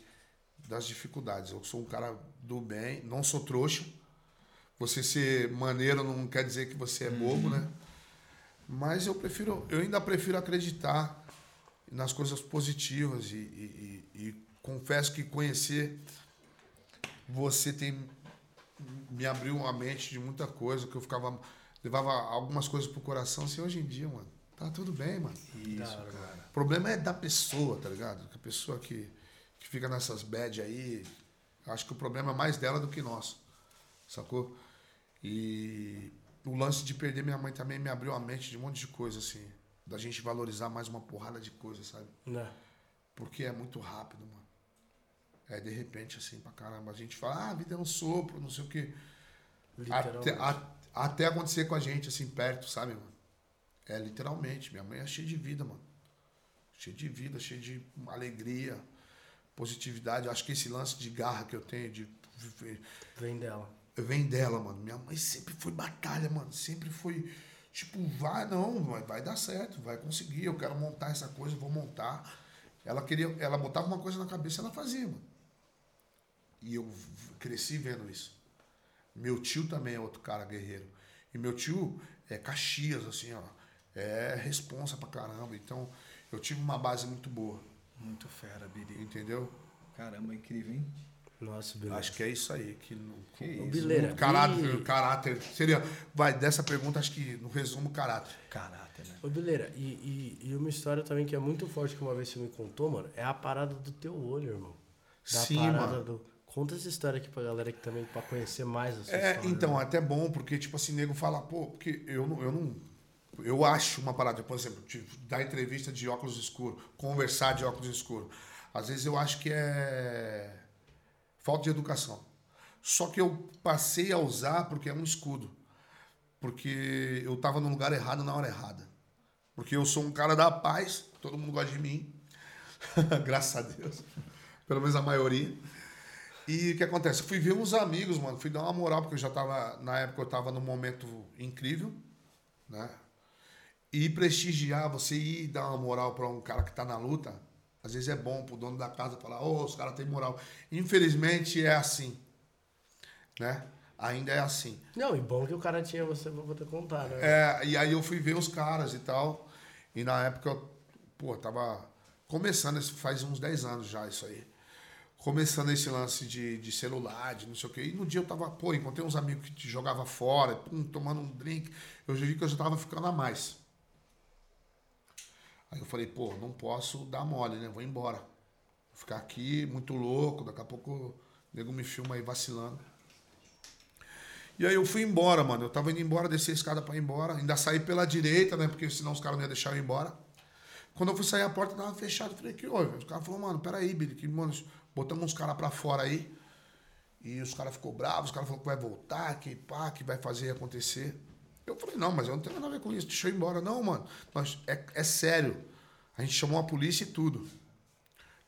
das dificuldades. Eu sou um cara do bem, não sou trouxa. Você ser maneiro não quer dizer que você é bobo, né? Mas eu prefiro, eu ainda prefiro acreditar nas coisas positivas e, e- e- e confesso que conhecer você tem me abriu a mente de muita coisa que eu ficava levava algumas coisas pro coração assim hoje em dia mano tá tudo bem mano Isso, cara. o problema é da pessoa tá ligado que a pessoa que, que fica nessas bad aí acho que o problema é mais dela do que nosso sacou e o lance de perder minha mãe também me abriu a mente de um monte de coisa assim da gente valorizar mais uma porrada de coisa sabe Né? porque é muito rápido, mano. É de repente, assim, pra caramba. A gente fala, ah, a vida é um sopro, não sei o quê. Até, Literalmente. a- até acontecer com a gente, assim, perto, sabe, mano? É, literalmente. Minha mãe é cheia de vida, mano. Cheia de vida, cheia de alegria, positividade. Eu acho que esse lance de garra que eu tenho, de Vem dela. vem dela, mano. Minha mãe sempre foi batalha, mano. Sempre foi, tipo, vai, não, vai, vai dar certo, vai conseguir. Eu quero montar essa coisa, vou montar. Ela queria, ela botava uma coisa na cabeça, ela fazia, mano. E eu cresci vendo isso. Meu tio também é outro cara guerreiro. E meu tio é Caxias, assim, ó. É responsa pra caramba. Então, eu tive uma base muito boa, Muito fera, Billy. entendeu? Caramba, incrível, hein? Nossa, beleza. Acho que é isso aí. Que não, Que isso. Bileira, Caráter, e- caráter. Seria. Vai, dessa pergunta, acho que no resumo, caráter. Caráter, né? Ô, Bileira, e, e, e uma história também que é muito forte que uma vez você me contou, mano, é a parada do teu olho, irmão. Da Sim, parada mano. do Conta essa história aqui pra galera que também, pra conhecer mais a sua É, história. então, né? até bom, porque, tipo assim, nego fala, pô, porque eu não. Eu, não, eu acho uma parada, por exemplo, dar entrevista de óculos escuros, conversar de óculos escuros. Às vezes eu acho que é falta de educação. Só que eu passei a usar porque é um escudo. Porque eu tava no lugar errado na hora errada. Porque eu sou um cara da paz, todo mundo gosta de mim. Graças a Deus. Pelo menos a maioria. E o que acontece? Fui ver uns amigos, mano. Fui dar uma moral, porque eu já tava. Na época eu tava num momento incrível, né? E prestigiar, você ir dar uma moral pra um cara que tá na luta, às vezes é bom pro dono da casa falar, ô, os caras têm moral. Infelizmente é assim. Né? Ainda é assim. Não, e bom que o cara tinha você pra poder contar, né? É, e aí eu fui ver os caras e tal. E na época eu, pô, tava começando, faz uns 10 anos já isso aí. Começando esse lance de, de celular, de não sei o quê. E no dia eu tava, pô, encontrei uns amigos que jogava fora, pum, tomando um drink. Eu já vi que eu já tava ficando a mais. Aí eu falei, pô, não posso dar mole, né? Vou embora. Vou ficar aqui muito louco, daqui a pouco o nego me filma aí vacilando. E aí eu fui embora, mano. Eu tava indo embora, desci a escada pra ir embora. Ainda saí pela direita, né? Porque senão os caras não iam deixar eu ir embora. Quando eu fui sair, a porta tava fechada. Eu falei, que houve? Os caras falaram, mano, peraí, Billy, que, mano, botamos uns caras pra fora aí. E os caras ficou bravos, os caras falaram que vai voltar, que pá, que vai fazer acontecer. Eu falei, não, mas eu não tenho nada a ver com isso, deixa eu ir embora. Não, mano, nós, é, é sério. A gente chamou a polícia e tudo.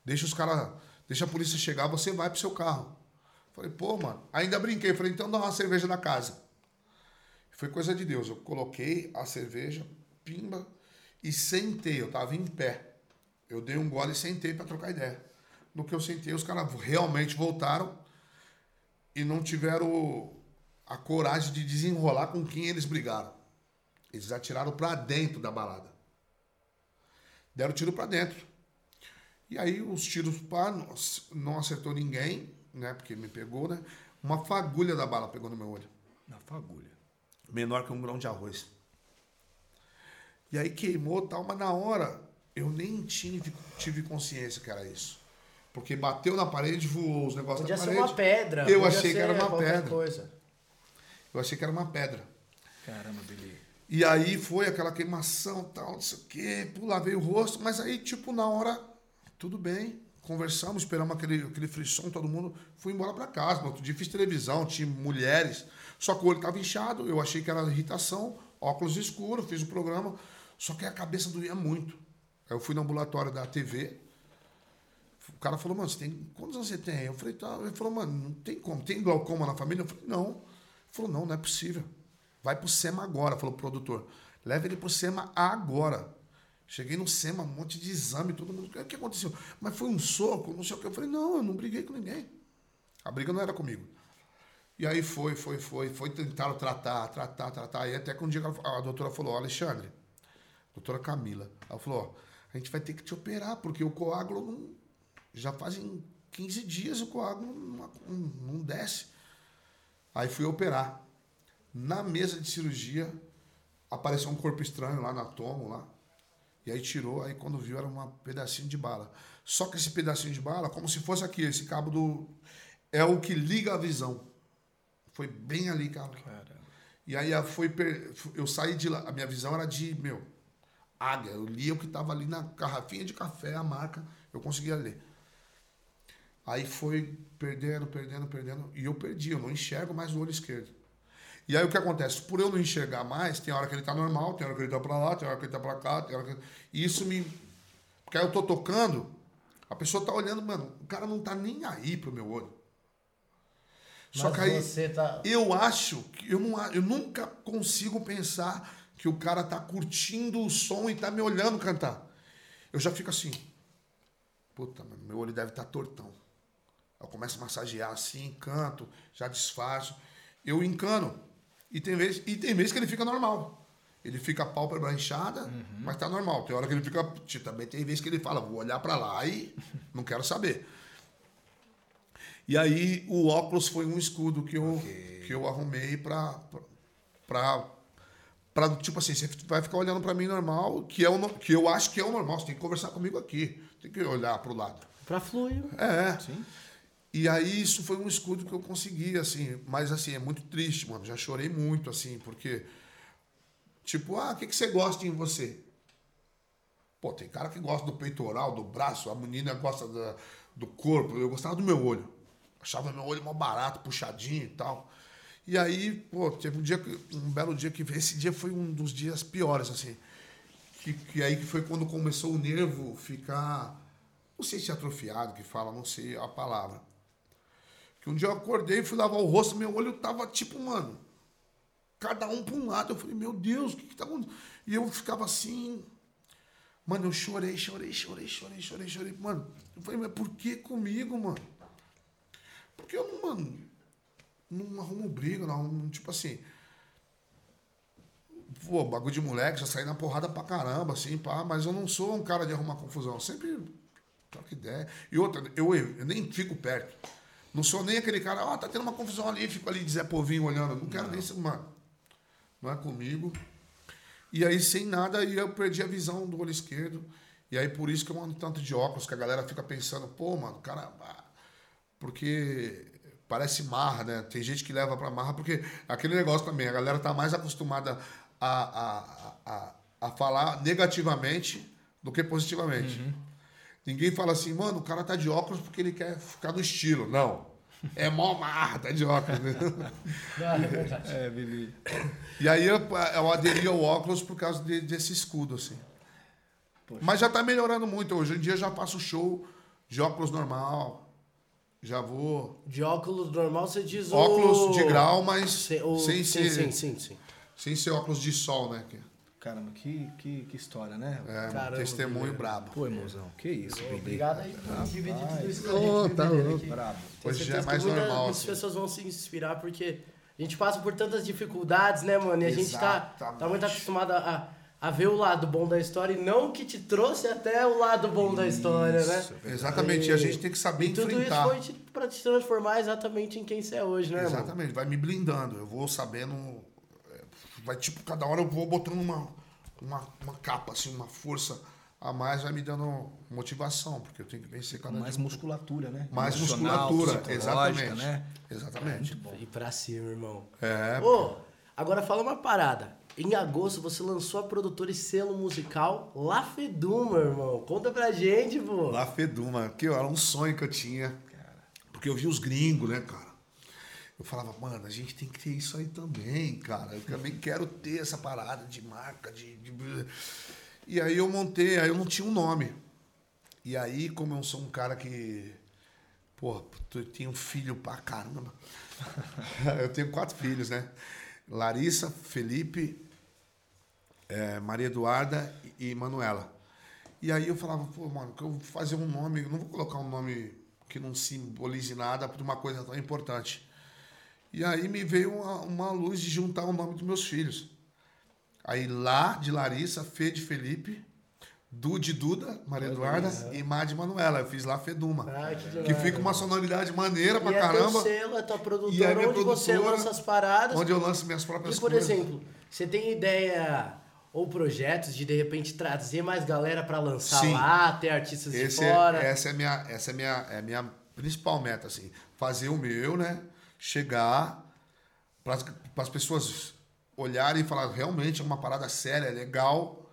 Deixa os caras, deixa a polícia chegar, você vai pro seu carro. Falei, pô, mano, ainda brinquei. Falei, então dá uma cerveja na casa. Foi coisa de Deus. Eu coloquei a cerveja, pimba, e sentei. Eu tava em pé. Eu dei um gole e sentei pra trocar ideia. No que eu sentei, os caras realmente voltaram e não tiveram a coragem de desenrolar com quem eles brigaram. Eles atiraram pra dentro da balada. Deram tiro pra dentro. E aí os tiros pá, não- acertou ninguém, né? Porque me pegou, né? Uma fagulha da bala pegou no meu olho. Na fagulha. Menor que um grão de arroz. E aí queimou tal, mas na hora eu nem tive, tive consciência que era isso. Porque bateu na parede, voou os negócios Podia ser parede. uma pedra. Eu podia achei que era ser uma pedra. Coisa. Eu achei que era uma pedra. Caramba, Billy. E aí foi aquela queimação, tal, não sei o quê, lavei o rosto, mas aí, tipo, na hora, tudo bem, conversamos, esperamos aquele, aquele frisson, todo mundo, fui embora pra casa. No outro dia fiz televisão, tinha mulheres, só que o olho tava inchado, eu achei que era irritação, óculos escuros, fiz o programa, só que a cabeça doía muito. Aí eu fui no ambulatório da TV, o cara falou, mano, você tem. Quantos anos você tem? Eu falei, tá. Ele falou, mano, não tem como. Tem glaucoma na família? Eu falei, não. Falou, não, não é possível. Vai pro SEMA agora, falou o produtor. Leva ele pro SEMA agora. Cheguei no SEMA, um monte de exame, todo mundo. O que aconteceu? Mas foi um soco, não sei o que. Eu falei, não, eu não briguei com ninguém. A briga não era comigo. E aí foi, foi, foi, foi, tentaram tratar, tratar, tratar. E até que um dia a doutora falou, Alexandre, doutora Camila, ela falou, ó, a gente vai ter que te operar, porque o coágulo não, já fazem 15 dias o coágulo não, não desce. Aí fui operar. Na mesa de cirurgia, apareceu um corpo estranho lá na tomo lá. E aí tirou, aí quando viu era um pedacinho de bala. Só que esse pedacinho de bala, como se fosse aqui, esse cabo do. É o que liga a visão. Foi bem ali, cara. Caramba. E aí foi per- eu saí de lá, a minha visão era de, meu, águia. Eu lia o que estava ali na garrafinha de café, a marca, eu conseguia ler. Aí foi perdendo, perdendo, perdendo, e eu perdi, eu não enxergo mais o olho esquerdo. E aí o que acontece? Por eu não enxergar mais, tem hora que ele tá normal, tem hora que ele tá pra lá, tem hora que ele tá pra cá, tem hora que... E isso me... Porque aí eu tô tocando, a pessoa tá olhando, mano, o cara não tá nem aí pro meu olho. Só Mas que aí... você tá. Eu acho que eu, não, eu nunca consigo pensar que o cara tá curtindo o som e tá me olhando cantar. Eu já fico assim. Puta, mano, meu olho deve estar tortão. Eu começo a massagear assim, canto, já disfarço. Eu encano. E tem vezes, e tem vezes que ele fica normal. Ele fica a pálpebra inchada, mas tá normal. Tem hora que ele fica. Também tem vezes que ele fala, vou olhar pra lá e não quero saber. E aí o óculos foi um escudo que eu, que eu arrumei pra, pra, pra, tipo assim, você vai ficar olhando pra mim normal, que, é o, que eu acho que é o normal, você tem que conversar comigo aqui, tem que olhar pro lado. Pra fluir. É. Sim. E aí isso foi um escudo que eu consegui, assim. Mas, assim, é muito triste, mano. Já chorei muito, assim, porque... Tipo, ah, o que, que você gosta em você? Pô, tem cara que gosta do peitoral, do braço. A menina gosta da, do corpo. Eu gostava do meu olho. Achava meu olho mó barato, puxadinho e tal. E aí, pô, teve um dia, um belo dia que esse dia foi um dos dias piores, assim. Que, que aí que foi quando começou o nervo ficar, não sei se é atrofiado que fala, não sei a palavra. Que um dia eu acordei, fui lavar o rosto, meu olho tava tipo, mano, cada um pra um lado. Eu falei, meu Deus, o que que tá acontecendo? E eu ficava assim, mano, eu chorei, chorei, chorei, chorei, chorei, chorei. Mano, eu falei, mas por que comigo, mano? Porque eu não, mano, não arrumo briga, não arrumo, tipo assim. Pô, bagulho de moleque, já saí na porrada pra caramba, assim, pá, mas eu não sou um cara de arrumar confusão. Eu sempre troco ideia. E outra, eu, eu nem fico perto. Não sou nem aquele cara, ó, tá tendo uma confusão ali, fico ali de Zé Povinho olhando. Não quero nem ser, mano. Não é comigo. E aí, sem nada, eu perdi a visão do olho esquerdo. E aí, por isso que eu ando tanto de óculos, que a galera fica pensando, pô, mano, cara. ah, Porque parece marra, né? Tem gente que leva pra marra, porque aquele negócio também, a galera tá mais acostumada a, a, a, a falar negativamente do que positivamente. Ninguém fala assim, mano, o cara tá de óculos porque ele quer ficar no estilo. Não. É mó marra, tá de óculos. É, Billy. E aí eu, eu aderi ao óculos por causa de- desse escudo, assim. Mas já tá melhorando muito. Hoje em dia eu já faço show de óculos normal. Já vou. De óculos normal, você diz o... Óculos de grau, mas Se- o- sem, sim, ser, sim, sim, sim. sem ser óculos de sol, né? Caramba, que, que, que história, né? É, Caramba, testemunho Guilherme. brabo. Pô, irmãozão, que isso. Obrigado aí por dividir tudo isso com a gente. tá Billy, louco. Brabo. Hoje já é mais normal, Muitas assim. pessoas vão se inspirar porque a gente passa por tantas dificuldades, né, mano? E a gente tá, tá muito acostumado a, a ver o lado bom da história e não o que te trouxe até o lado bom da história, né? Exatamente, e a gente tem que saber E tudo isso enfrentar. foi te, pra te transformar exatamente em quem você é hoje, né, irmão? Exatamente, vai me blindando. Eu vou sabendo. É, Vai tipo, cada hora eu vou botando uma, uma, uma capa, assim, uma força a mais, vai me dando motivação, porque eu tenho que vencer cada Mais dia. musculatura, né? Mais Emocional, musculatura, exatamente. né? Exatamente. E pra cima, irmão. É. Ô, agora fala uma parada. Em agosto você lançou a produtora e selo musical La Feduma, irmão. Conta pra gente, pô. Lá Feduma, que era um sonho que eu tinha. Porque eu vi os gringos, né, cara? Eu falava, mano, a gente tem que ter isso aí também, cara. Eu também quero ter essa parada de marca, de. de- E aí eu montei, aí eu não tinha um nome. E aí, como eu sou um cara que. Pô, eu tenho filho pra caramba. eu tenho quatro filhos, né? Larissa, Felipe, é, Maria Eduarda e Manuela. E aí eu falava, pô, mano, que eu vou fazer um nome, eu não vou colocar um nome que não simbolize nada para uma coisa tão importante. E aí me veio uma, uma luz de juntar o nome dos meus filhos. Aí lá de Larissa, Fê de Felipe, Du de Duda, Maria Eduarda e Má de Manuela. Eu fiz lá Feduma. Ah, que que fica uma sonoridade maneira pra e é caramba. teu selo, é tua E é produtora, onde você produtora, lança as paradas. Onde eu lanço minhas próprias E, por coisas. exemplo, você tem ideia ou projetos de, de repente, trazer mais galera pra lançar Sim. lá, ter artistas Esse de é- fora? essa é a minha, essa é minha, é a minha principal meta, assim. Fazer o meu, né? Chegar para as pessoas olharem e falar realmente é uma parada séria, é legal.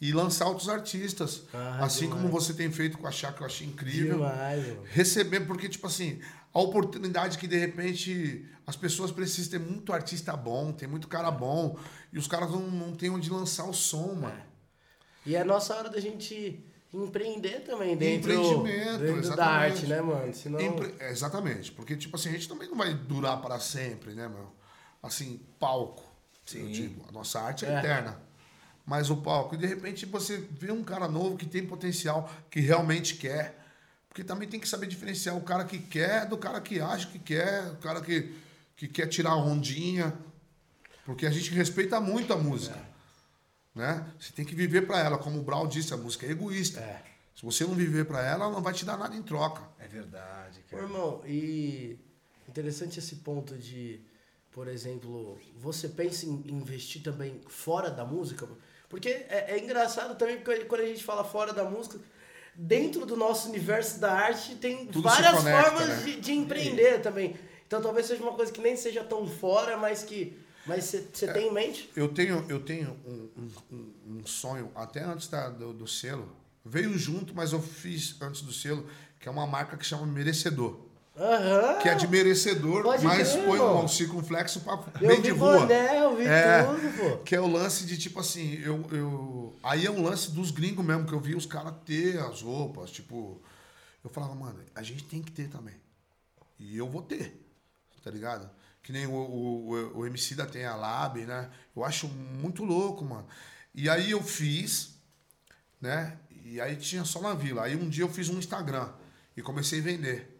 E lançar outros artistas. Ah, assim demais. como você tem feito com a Chá, que eu achei incrível. Demais. Receber, porque, tipo assim, a oportunidade que de repente as pessoas precisam ter muito artista bom, tem muito cara bom, e os caras não, não têm onde lançar o som, mano. E é nossa hora da gente empreender também dentro, Empreendimento, dentro da arte, né, mano? Senão... Empre- é, Exatamente, porque tipo assim, a gente também não vai durar para sempre, né, meu? Assim, palco. Eu digo, a nossa arte é, É. eterna. Mas o palco, e de repente você vê um cara novo que tem potencial, que realmente quer. Porque também tem que saber diferenciar o cara que quer do cara que acha que quer, o cara que, que quer tirar ondinha. Porque a gente respeita muito a música. Né? Você tem que viver para ela, como o Brau disse, a música é egoísta. É. Se você não viver para ela, ela não vai te dar nada em troca. É verdade, Ô, cara. irmão, e interessante esse ponto de, por exemplo, você pensa em investir também fora da música? Porque é, é engraçado também, porque quando a gente fala fora da música, dentro do nosso universo da arte tem Tudo várias conecta, formas né? de, de empreender também. Então talvez seja uma coisa que nem seja tão fora, mas que mas você tem em mente? Eu tenho, eu tenho um, um- um- um sonho, até antes da- do, do selo. Veio junto, mas eu fiz antes do selo, que é uma marca que chama Merecedor. Aham. Que é de merecedor, Pode mas crer, põe irmão. um circunflexo pra Eu bem vi de rua. boné, eu vi É, tudo, pô. que é o lance de tipo assim, eu, eu. Aí é um lance dos gringos mesmo, que eu vi os caras ter as roupas, tipo. Eu falava, mano, a gente tem que ter também. E eu vou ter, tá ligado? Que nem o, o, o, MC da tem a Lab, né? Eu acho muito louco, mano. E aí eu fiz, né? E aí tinha só na vila. Aí um dia eu fiz um Instagram e comecei a vender.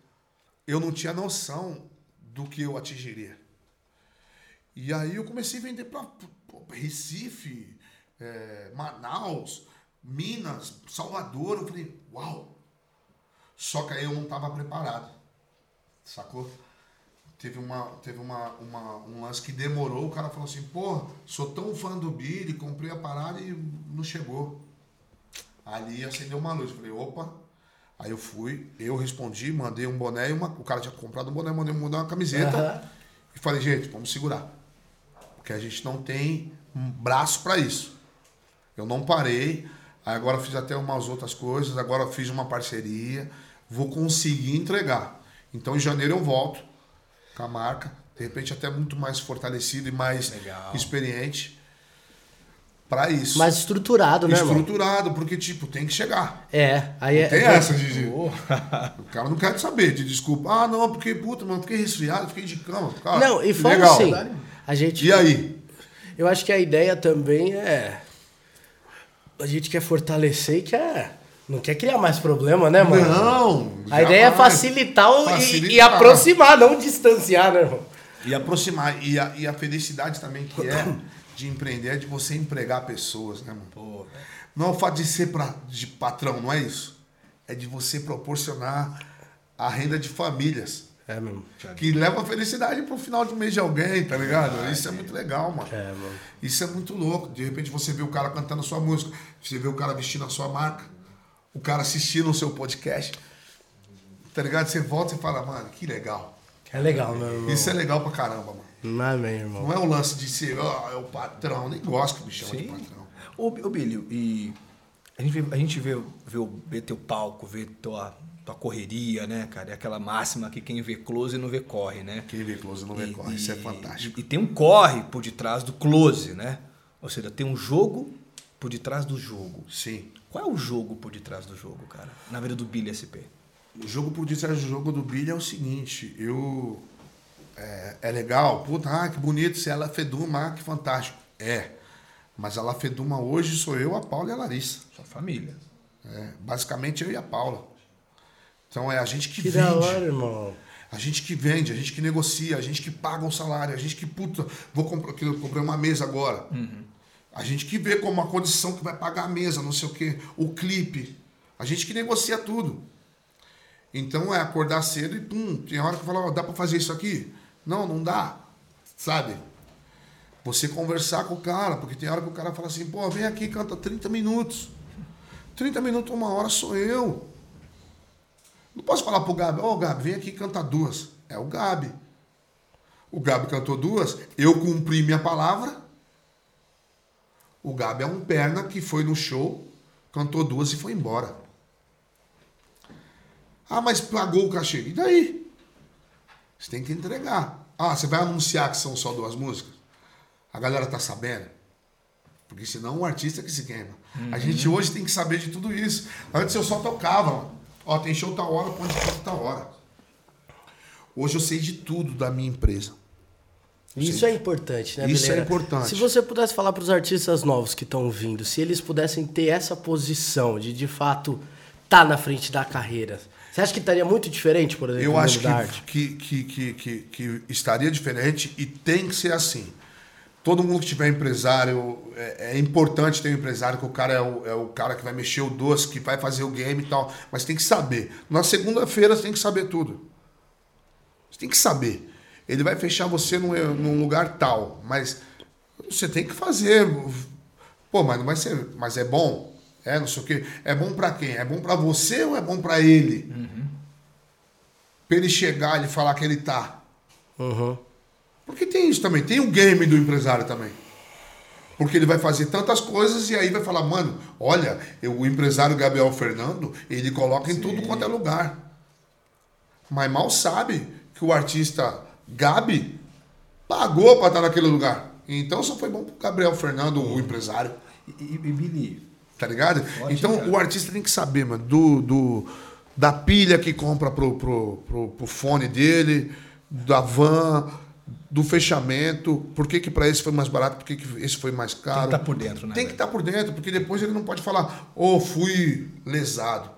Eu não tinha noção do que eu atingiria. E aí eu comecei a vender para Recife, é, Manaus, Minas, Salvador. Eu falei, uau! Só que aí eu não estava preparado. Sacou? Teve, uma, teve uma, uma- um lance que demorou, o cara falou assim, pô, sou tão fã do Billy, comprei a parada e não chegou. Ali acendeu uma luz. Eu falei, opa. Aí eu fui, eu respondi, mandei um boné e uma. O cara tinha comprado um boné, mandei mandei uma camiseta. Aham. E falei, gente, vamos segurar. Porque a gente não tem um braço para isso. Eu não parei. Aí agora fiz até umas outras coisas. Agora fiz uma parceria. Vou conseguir entregar. Então em janeiro eu volto com a marca. De repente até muito mais fortalecido e mais Legal. experiente. Para isso. Mais estruturado, né, irmão? Estruturado, porque tipo, tem que chegar. É, aí é. Tem essa, Gigi. O cara não quer saber de desculpa. Ah, não, porque, puta, mano, fiquei resfriado, fiquei de cama. Cara, Não, e fala legal. assim, a gente E aí? Eu acho que a ideia também é. A gente quer fortalecer e quer. Não quer criar mais problema, né, mano? Não! A ideia é facilitar, o- e- E, Facilitar. aproximar, não distanciar, né, irmão? E aproximar. E a, e a felicidade também que é de empreender é de você empregar pessoas, né, mano? pô, velho. Não é o fato de ser pra, de patrão, não é isso. É de você proporcionar a renda de famílias. É mesmo. Que leva a felicidade pro final do mês de alguém, tá ligado? Isso é muito legal, mano. É, mano. Isso é muito louco. De repente você vê o cara cantando a sua música, você vê o cara vestindo a sua marca, o cara assistindo o seu podcast. Tá ligado? Você volta e fala, mano, que legal. É legal, meu irmão. Isso é legal pra caramba, mano. Amém, irmão. Não é o lance de ser, ó, é o patrão. Nem gosto que me chama de patrão. Ô, ô Billy, e a gente, vê, a gente vê, vê, o- vê teu palco, vê tua, tua correria, né, cara? É aquela máxima que quem vê close não vê corre, né? Quem vê close não vê corre. Isso é fantástico. E, e tem um corre por detrás do close, né? Ou seja, tem um jogo por detrás do jogo. Sim. Qual é o jogo por detrás do jogo, cara? Na vida do Billy SP. O jogo por detrás do jogo do Billy é o seguinte, eu. É, é legal, puta, ah, que bonito, se ela Feduma, ah, que fantástico. É. Mas a La Feduma hoje sou eu, a Paula e a Larissa. Sua família. É, basicamente eu e a Paula. Então é a gente que, Que vende. da hora, irmão. A gente que vende, a gente que negocia, a gente que paga um salário, a gente que, puta, vou comprar, que eu comprei uma mesa agora. A gente que vê como a condição que vai pagar a mesa, não sei o quê, o clipe. A gente que negocia tudo. Então é acordar cedo e pum, tem hora que fala, ó, dá pra fazer isso aqui? Não, não dá. Sabe? Você conversar com o cara, porque tem hora que o cara fala assim, pô, vem aqui, canta 30 minutos. 30 minutos, uma hora sou eu. Não posso falar pro Gabi, ó, Gabi, vem aqui canta duas. É o Gabi. O Gabi cantou duas, eu cumpri minha palavra. O Gabi é um perna que foi no show, cantou duas e foi embora. Ah, mas pagou o cachê. E daí? Você tem que entregar. Ah, você vai anunciar que são só duas músicas? A galera tá sabendo? Porque senão o artista que se queima. A gente hoje tem que saber de tudo isso. Antes eu só tocava, mano. Ó, tem show tal hora, ponto de tal hora. Hoje eu sei de tudo da minha empresa. Isso é importante, né, Isso é Bileira? importante. Se você pudesse falar para os artistas novos que estão vindo, se eles pudessem ter essa posição de de fato estar na frente da carreira, você acha que estaria muito diferente, por exemplo, Eu acho que, que, que, que, que estaria diferente e tem que ser assim. Todo mundo que tiver empresário, é, é importante ter um empresário, que o cara é o, é o cara que vai mexer o doce, que vai fazer o game e tal. Mas tem que saber. Na segunda-feira você tem que saber tudo. Você tem que saber. Ele vai fechar você num, num lugar tal, mas você tem que fazer. Pô, mas não vai ser. Mas é bom? É, não sei o quê. É bom pra quem? É bom pra você ou é bom pra ele? Pra ele chegar e falar que ele tá. Uhum. Porque tem isso também, tem o game do empresário também. Porque ele vai fazer tantas coisas e aí vai falar, mano, olha, eu- o empresário Gabriel Fernando, ele coloca em tudo quanto é lugar. Mas mal sabe que o artista Gabi pagou pra estar naquele lugar. Então só foi bom pro Gabriel Fernando, o empresário. E, e, e Billy, Tá ligado? Ótimo, então cara. o artista tem que saber, mano, do, do- da pilha que compra pro, pro, pro, pro fone dele, da van, do fechamento, por que, que pra esse foi mais barato, por que, que esse foi mais caro. tá por dentro, né, Tem que estar por dentro, porque depois ele não pode falar, ô, fui lesado.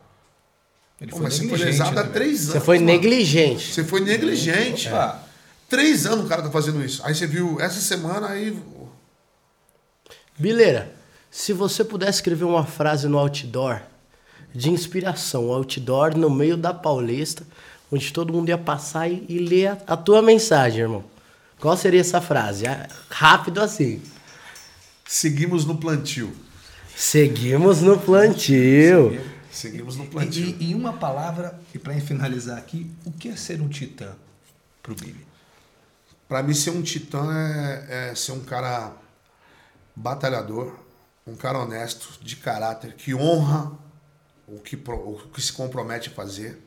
ele Pô, foi mas você foi negligente, lesado né, há três anos. Você foi mano. negligente. Você foi negligente. Opa. Três anos o cara tá fazendo isso. Aí você viu essa semana aí. Bileira, se você pudesse escrever uma frase no outdoor de inspiração, um outdoor no meio da Paulista, onde todo mundo ia passar e, e ler a, a tua mensagem, irmão. Qual seria essa frase? Ah, Rápido assim. Seguimos no plantio. Seguimos no plantio. Seguimos no E, plantio. e- e uma palavra, e para finalizar aqui, o que é ser um titã pro Billy? Pra mim, ser um titã é, é ser um cara batalhador, um cara honesto, de caráter, que honra o que, o que se compromete a fazer,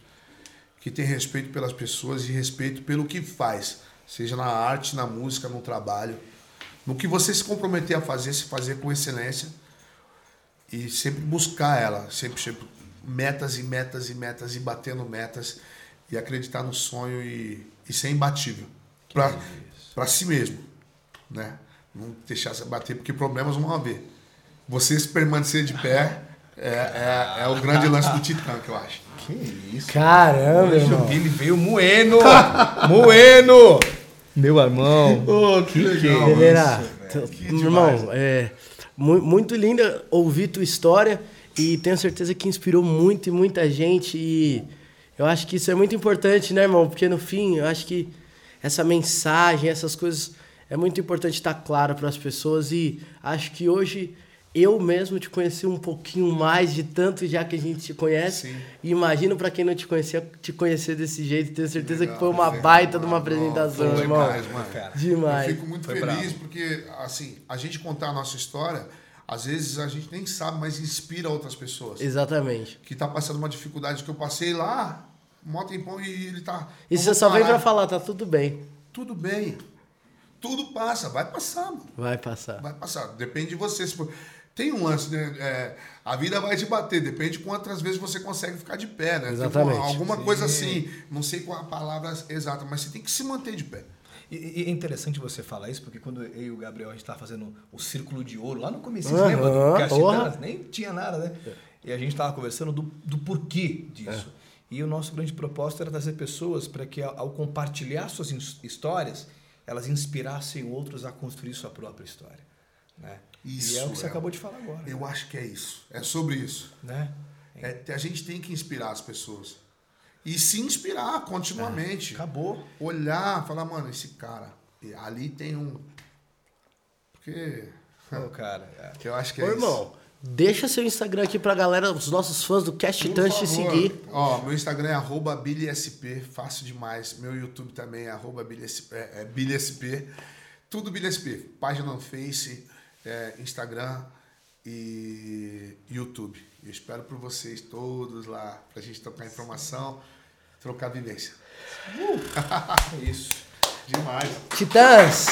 que tem respeito pelas pessoas e respeito pelo que faz, seja na arte, na música, no trabalho. No que você se comprometer a fazer, se fazer com excelência e sempre buscar ela, sempre, sempre metas e metas e metas e batendo metas e acreditar no sonho e, e ser imbatível para para si mesmo, né? Não deixar se bater porque problemas vão haver. Você se permanecer de pé é, é, é o grande lance do Titã que eu acho. Que isso? Caramba, irmão. Billy veio moendo! moendo! Meu irmão. Oh, que legal. Velho. t- Que irmão, demais. é mu- muito linda ouvir tua história e tenho certeza que inspirou muito e muita gente e eu acho que isso é muito importante, né, irmão? Porque no fim, eu acho que essa mensagem, essas coisas é muito importante estar claro para as pessoas e acho que hoje eu mesmo te conheci um pouquinho mais de tanto já que a gente te conhece. Sim. E imagino para quem não te conhecia, te conhecer desse jeito, tenho certeza Legal, que foi uma legal, baita de uma apresentação, Foi irmão. demais, mano. Cara. Demais. Eu fico muito Foi feliz bravo. porque, assim, a gente contar a nossa história, às vezes a gente nem sabe, mas inspira outras pessoas. Exatamente. Que tá passando uma dificuldade que eu passei lá, mó tempão, e ele tá. E você só vem pra falar, tá tudo bem. Tudo bem. Tudo passa, vai passar, mano. Vai passar. Vai passar. Depende de você. Tem um lance, né? É, a vida vai te bater. Depende de quantas vezes você consegue ficar de pé, né? Exatamente. Tipo, alguma Sim. coisa assim. Não sei qual a palavra exata, mas você tem que se manter de pé. E, e é interessante você falar isso, porque quando eu e o Gabriel a gente estava fazendo o Círculo de Ouro, lá no começo, Aham, lembra? Do? Nem tinha nada, né? E a gente estava conversando do, do porquê disso. E o nosso grande propósito era trazer pessoas para que, ao, compartilhar suas histórias, elas inspirassem outros a construir sua própria história. Né? Isso, e é o que você é. acabou de falar agora. Eu acho que é isso. É sobre isso. Né? É, a gente tem que inspirar as pessoas. E se inspirar continuamente. Acabou. Olhar, falar, mano, esse cara, ali tem um. Porque. Ô, cara, é. Eu acho que Ô, é irmão, deixa seu Instagram aqui pra galera, os nossos fãs do Cast. Touch Por te favor. seguir. Ó, meu Instagram é arroba BillySP, fácil demais. Meu YouTube também é arroba BillySP, é, é BillySP. Tudo BillySP. Página no Face, é, Instagram e YouTube. Eu espero por vocês todos lá, pra gente trocar informação, trocar vivência. É isso. Demais. Titãs,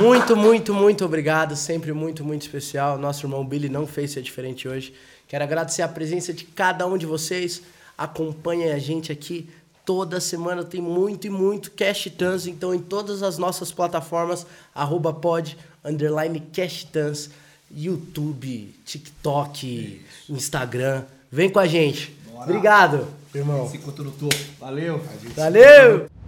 muito, muito, muito obrigado. Sempre muito, muito especial. Nosso irmão Billy não fez ser diferente hoje. Quero agradecer a presença de cada um de vocês. Acompanhem a gente aqui. Toda semana tem muito e muito Cash Tans. Então, em todas as nossas plataformas, arroba pod, underline Cash Tans, YouTube, TikTok, Instagram. Vem com a gente. Bora. Obrigado, irmão. Se no topo. Valeu. Valeu!